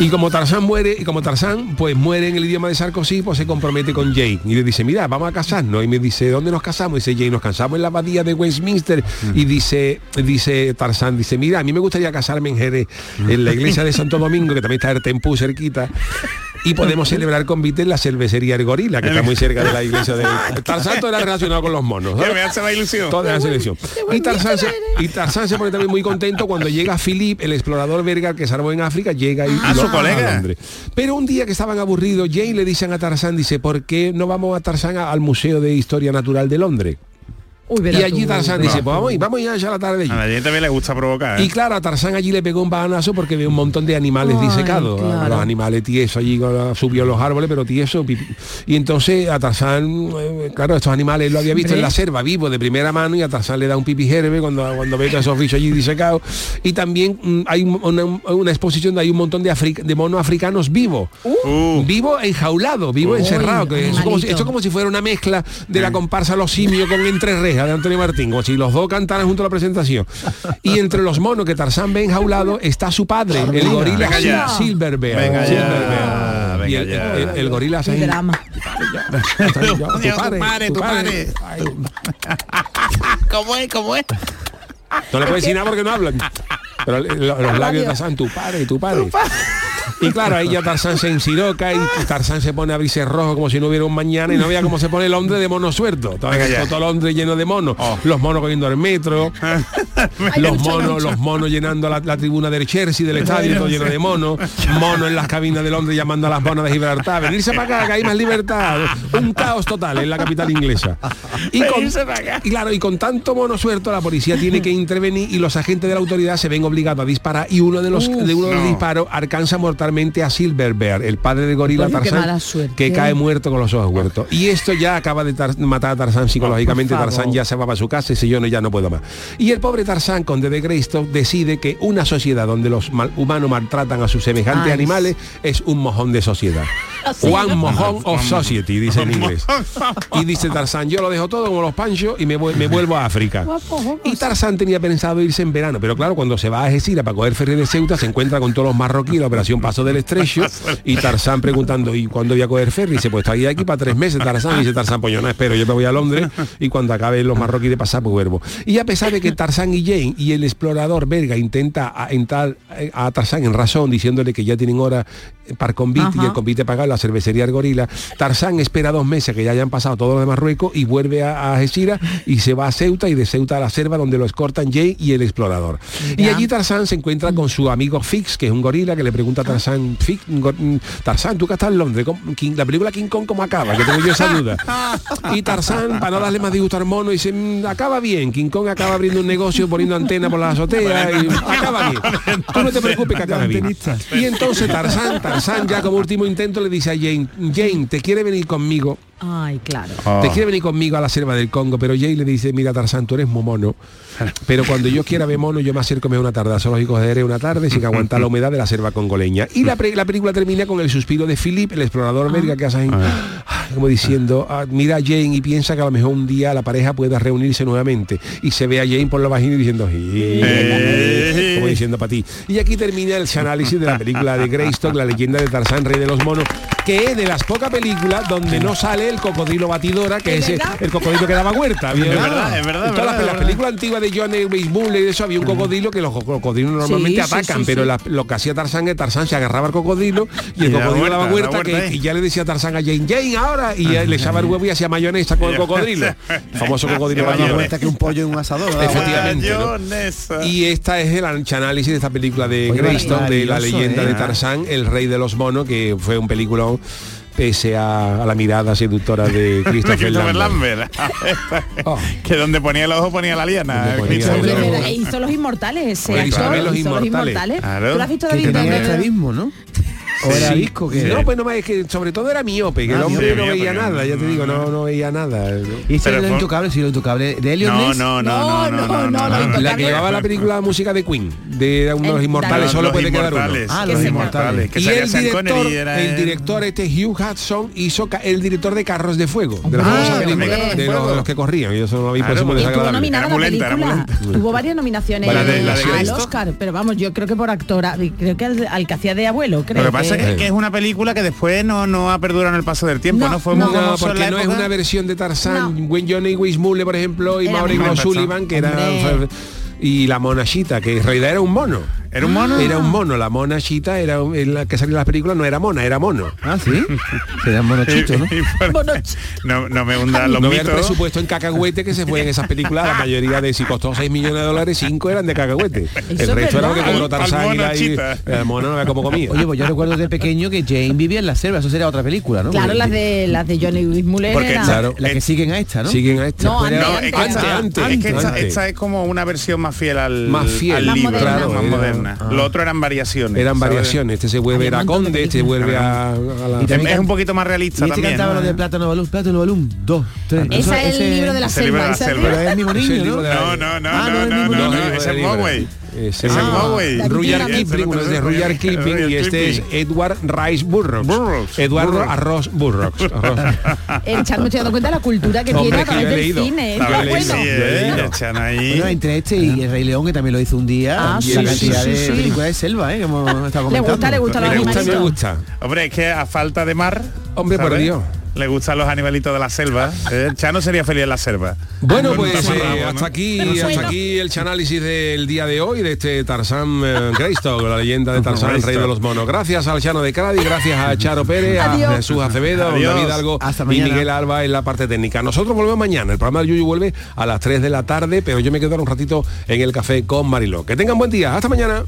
Y como Tarzán muere, y como Tarzán pues muere en el idioma de Sarkozy, pues se compromete con Jane. Y le dice, mira, vamos a casarnos. Y me dice, ¿dónde nos casamos? Y dice Jane, nos casamos en la abadía de Westminster. Mm. Y dice, dice Tarzán, dice, mira, a mí me gustaría casarme en Jerez, en la iglesia de Santo Domingo, que también está el Tempú cerquita. Y podemos celebrar con Vite en la cervecería El Gorila, que está muy cerca de la iglesia de Tarzán todo era relacionado con los monos. Que ¿sabes? me hace la ilusión. Toda la selección. Y Tarzán, se, y Tarzán se pone también muy contento cuando llega Philip, el explorador belga que se armó en África, llega y Ah, y lo- su colega. Pero un día que estaban aburridos, Jane le dicen a Tarzán, dice, ¿por qué no vamos a Tarzán al Museo de Historia Natural de Londres? Y allí Tarzán dice, pues vamos, y vamos ya a la tarde allí. A la gente también le gusta provocar. ¿eh? Y claro, a Tarzán allí le pegó un banazo porque ve un montón de animales disecados. Los animales tiesos allí subió los árboles, pero tiesos. pi- Y entonces a Tarzán, eh, claro, estos animales lo había visto en la selva, vivo, de primera mano, y a Tarzán le da un pipi gerbe cuando, cuando ve todos esos bichos allí disecados. Y también mm, hay un- una, una exposición donde hay un montón de, afric- de monos africanos vivos. Vivo enjaulado, vivo Uy, encerrado. Que es como si, esto es como si fuera una mezcla de la comparsa Los Simios con Entre Rejas de Antonio Martín, como si los dos cantaran junto a la presentación. Y entre los monos que Tarzán ve enjaulado está su padre, el gorila venga ya. Silverbear. Venga ya, Silverbear. venga y el, ya. el- el gorila se drama. tu padre, tu padre. ¿Cómo es? ¿Cómo es? No le puedes decir nada porque no hablan. Pero los labios de Tarzán, tu padre, tu padre. Y claro, ahí ya Tarzán se ensiroca y Tarzán se pone a abrirse rojo como si no hubiera un mañana y no vea cómo se pone el hombre de mono suelto. Todo, todo Londres lleno de monos. Los monos cogiendo el metro. los monos, los monos llenando la, la tribuna del Chelsea, del estadio, todo lleno de monos. Monos en las cabinas de Londres llamando a las monas de Gibraltar. Venirse para acá, que hay más libertad. Un caos total en la capital inglesa. Y con, y claro, y con tanto mono suelto, la policía tiene que intervenir y los agentes de la autoridad se ven obligados a disparar y uno de los, Uf, de uno de los disparos alcanza mortalmente a Silverbear, el padre de gorila Tarzán, que cae muerto con los ojos huertos. Y esto ya acaba de tar- matar a Tarzán psicológicamente. favor. Tarzán ya se va para su casa y dice yo no, ya no puedo más. Y el pobre Tarzán, conde de Greystoke, decide que una sociedad donde los mal- humanos maltratan a sus semejantes Ay. animales es un mojón de sociedad. One mojón of society, dice en inglés. Y dice Tarzán, yo lo dejo todo como los panchos y me, vuel- me vuelvo a África. Y Tarzán tenía pensado irse en verano, pero claro, cuando se va a Algeciras para coger ferry de Ceuta, se encuentra con todos los marroquíes, la operación Paso del Estrecho, y Tarzán preguntando, ¿y cuándo voy a coger ferry? Y dice, pues estoy aquí para tres meses, Tarzán. Y dice Tarzán, pues yo no espero, yo me voy a Londres y cuando acabe los marroquíes de pasar, pues vuelvo. Y a pesar de que Tarzán y Jane y el explorador belga intenta entrar eh, a Tarzán en razón, diciéndole que ya tienen hora para el convite y Ajá. el convite pagar la cervecería El Gorila, Tarzán espera dos meses que ya hayan pasado todos los de Marruecos y vuelve a, a y se va a Ceuta y de Ceuta a la selva donde lo escortan Jay y el explorador. Y allí Tarzán se encuentra con su amigo Fix, que es un gorila, que le pregunta a Tarzán, Fix, mm, Tarzán, tú que estás en Londres, ¿cómo- King- la película King Kong cómo acaba, que tengo yo esa duda. Y Tarzán, para no darle más disgusto al mono, dice, "Mm, acaba bien, King Kong acaba abriendo un negocio, poniendo antena por la azotea y acaba bien. Tú no te preocupes que acaba bien. Y entonces Tarzán, Tarzán ya como último intento le dice a Jane, Jane, ¿te quiere venir conmigo? Ay, claro. Te quiere venir conmigo a la selva del Congo, pero Jay le dice, mira Tarzán, tú eres muy mono, pero cuando yo quiera ver mono, yo me acerco me una tarde a zoológico de una tarde sin aguantar la humedad de la selva congoleña. Y la, película termina con el suspiro de Philip, el explorador belga que hace ay, como diciendo, ah, mira a Jane y piensa que a lo mejor un día la pareja pueda reunirse nuevamente. Y se ve a Jane por la vagina y diciendo, como diciendo para ti. Y aquí termina el análisis de la película de Greystock, la leyenda de Tarzán, rey de los monos, que es de las pocas películas donde no sale el cocodrilo batidora, que es el, el cocodrilo que daba huerta. Es verdad, es verdad, En todas las, películas antiguas de John Elway Bull y de eso había un cocodrilo que los co- cocodrilos normalmente Sí, atacan, sí, pero sí. la- lo que hacía Tarzán es Tarzán se agarraba al cocodrilo y el Y daba cocodrilo daba vuelta, huerta, que, ¿eh? ya le decía Tarzán a Jane, Jane ahora, y le echaba el huevo y hacía mayonesa con el cocodrilo. El famoso cocodrilo vuelta que un pollo en un asador. Efectivamente. Y esta es el análisis de esta película de Oye, Greystock, de la leyenda ¿eh? de Tarzán, el rey de los monos, que fue un peliculón pese a, a la mirada seductora de Christopher Christopher Lambert. Oh. que donde ponía el ojo ponía la liana. Donde ponía Hombre, hizo los inmortales ese Los hizo los Inmortales. Claro. ¿Tú lo has visto Que David? tenía estrabismo, ¿no? O era Sí. disco que No, pues no es que sobre todo era miope, que Ah, el hombre miope. no veía Miope, nada, ya te digo, no, no. veía nada. Y ese intocable, sí, lo intocable. De Elliot No, Ness. no, no, no, no, no, no. La que llevaba la película música de Queen, de uno de los El- inmortales, solo puede quedar uno. Inmortales. Ah, los inmortales. Y el director, el director este Hugh Hudson hizo el director de Carros de Fuego, de la Ah, famosa película, de los, Fuego. de los que corrían, no lo vi por. Tuvo varias nominaciones ¿La de- la de al? Oscar, pero vamos, yo creo que por actora, creo que al, que hacía de abuelo, creo que pasa que, que es una película que después no, no ha perdurado en el paso del tiempo, No, ¿no? Fue no. muy No, porque la no es una versión de Tarzán, No. Gwen Johnny Weissmuller, por ejemplo, y Maureen O'Sullivan, que era Hombre. y la monachita, que en realidad era un mono. ¿Era un mono? Era un mono. La mona chita era en la que salía en las películas no era mona, era mono. Ah, sí. Sería monochito, ¿no? no, no me hundan los no vea el mitos. presupuesto en cacahuete que se fue en esas películas. La mayoría de si costó 6 millones de dólares, 5 eran de cacahuete. El es resto era lo que cobró Tarzán y la- mono no vea cómo comía. Oye, pues yo recuerdo de pequeño que Jane vivía en la selva, eso sería otra película, ¿no? Claro, las de las de Johnny Luis Muller Porque eran- claro, la que siguen a esta, ¿no? Siguen a esta. No, antes, antes, es que esta- es como una versión más fiel al, Más fiel, al Más libro, moderna. más Era- ah. Lo otro eran variaciones. Eran ¿sabes? variaciones. Este se vuelve a Conde, este vuelve a, a la... Y también es un poquito más realista Y este también. cantaba ¿no? lo de Plátano Balún, Plátano Balún, dos, tres. Ese Eso- es el ese- libro de la selva. Pero es el mismo niño, ¿no? de la- No, no, no, Ah, no, no, no, es no, el no, ese es libro. Ese es es Ah, Moway. la Rudyard Rudyard Kipling, uno es de Rudyard Kipling y este es Edward Rice Burroughs. Burroughs. Eduardo. Arroz Burroughs. Arroz. El Char me estoy dando cuenta de la cultura que tiene a que yo he través del leído. cine. Está bueno. Sí, eh, echan ahí. Bueno, entre este y el Rey León, que también lo hizo un día, Ah, y sí, la sí, cantidad sí, de sí. películas de selva, ¿eh? Hemos estado Le comentando. gusta, le gusta gusta, me gusta. Hombre, es que a falta de mar. Hombre, por. Dios. Le gustan los animalitos de la selva. Eh, Chano sería feliz en la selva. Bueno, pues eh, ¿no? hasta aquí, hasta aquí el análisis del día de hoy de este Tarzán eh, Greystock, la leyenda de Tarzán, el rey de los monos. Gracias al Chano de Cádiz, gracias a Charo Pérez, a Adiós. Jesús Acevedo, a Adiós. David Algo Hasta y mañana. Miguel Alba en la parte técnica. Nosotros volvemos mañana. El programa del Yuyu vuelve a las 3 de la tarde, pero yo me quedo un ratito en el café con Mariló. Que tengan buen día. Hasta mañana.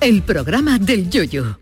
El programa del yoyo.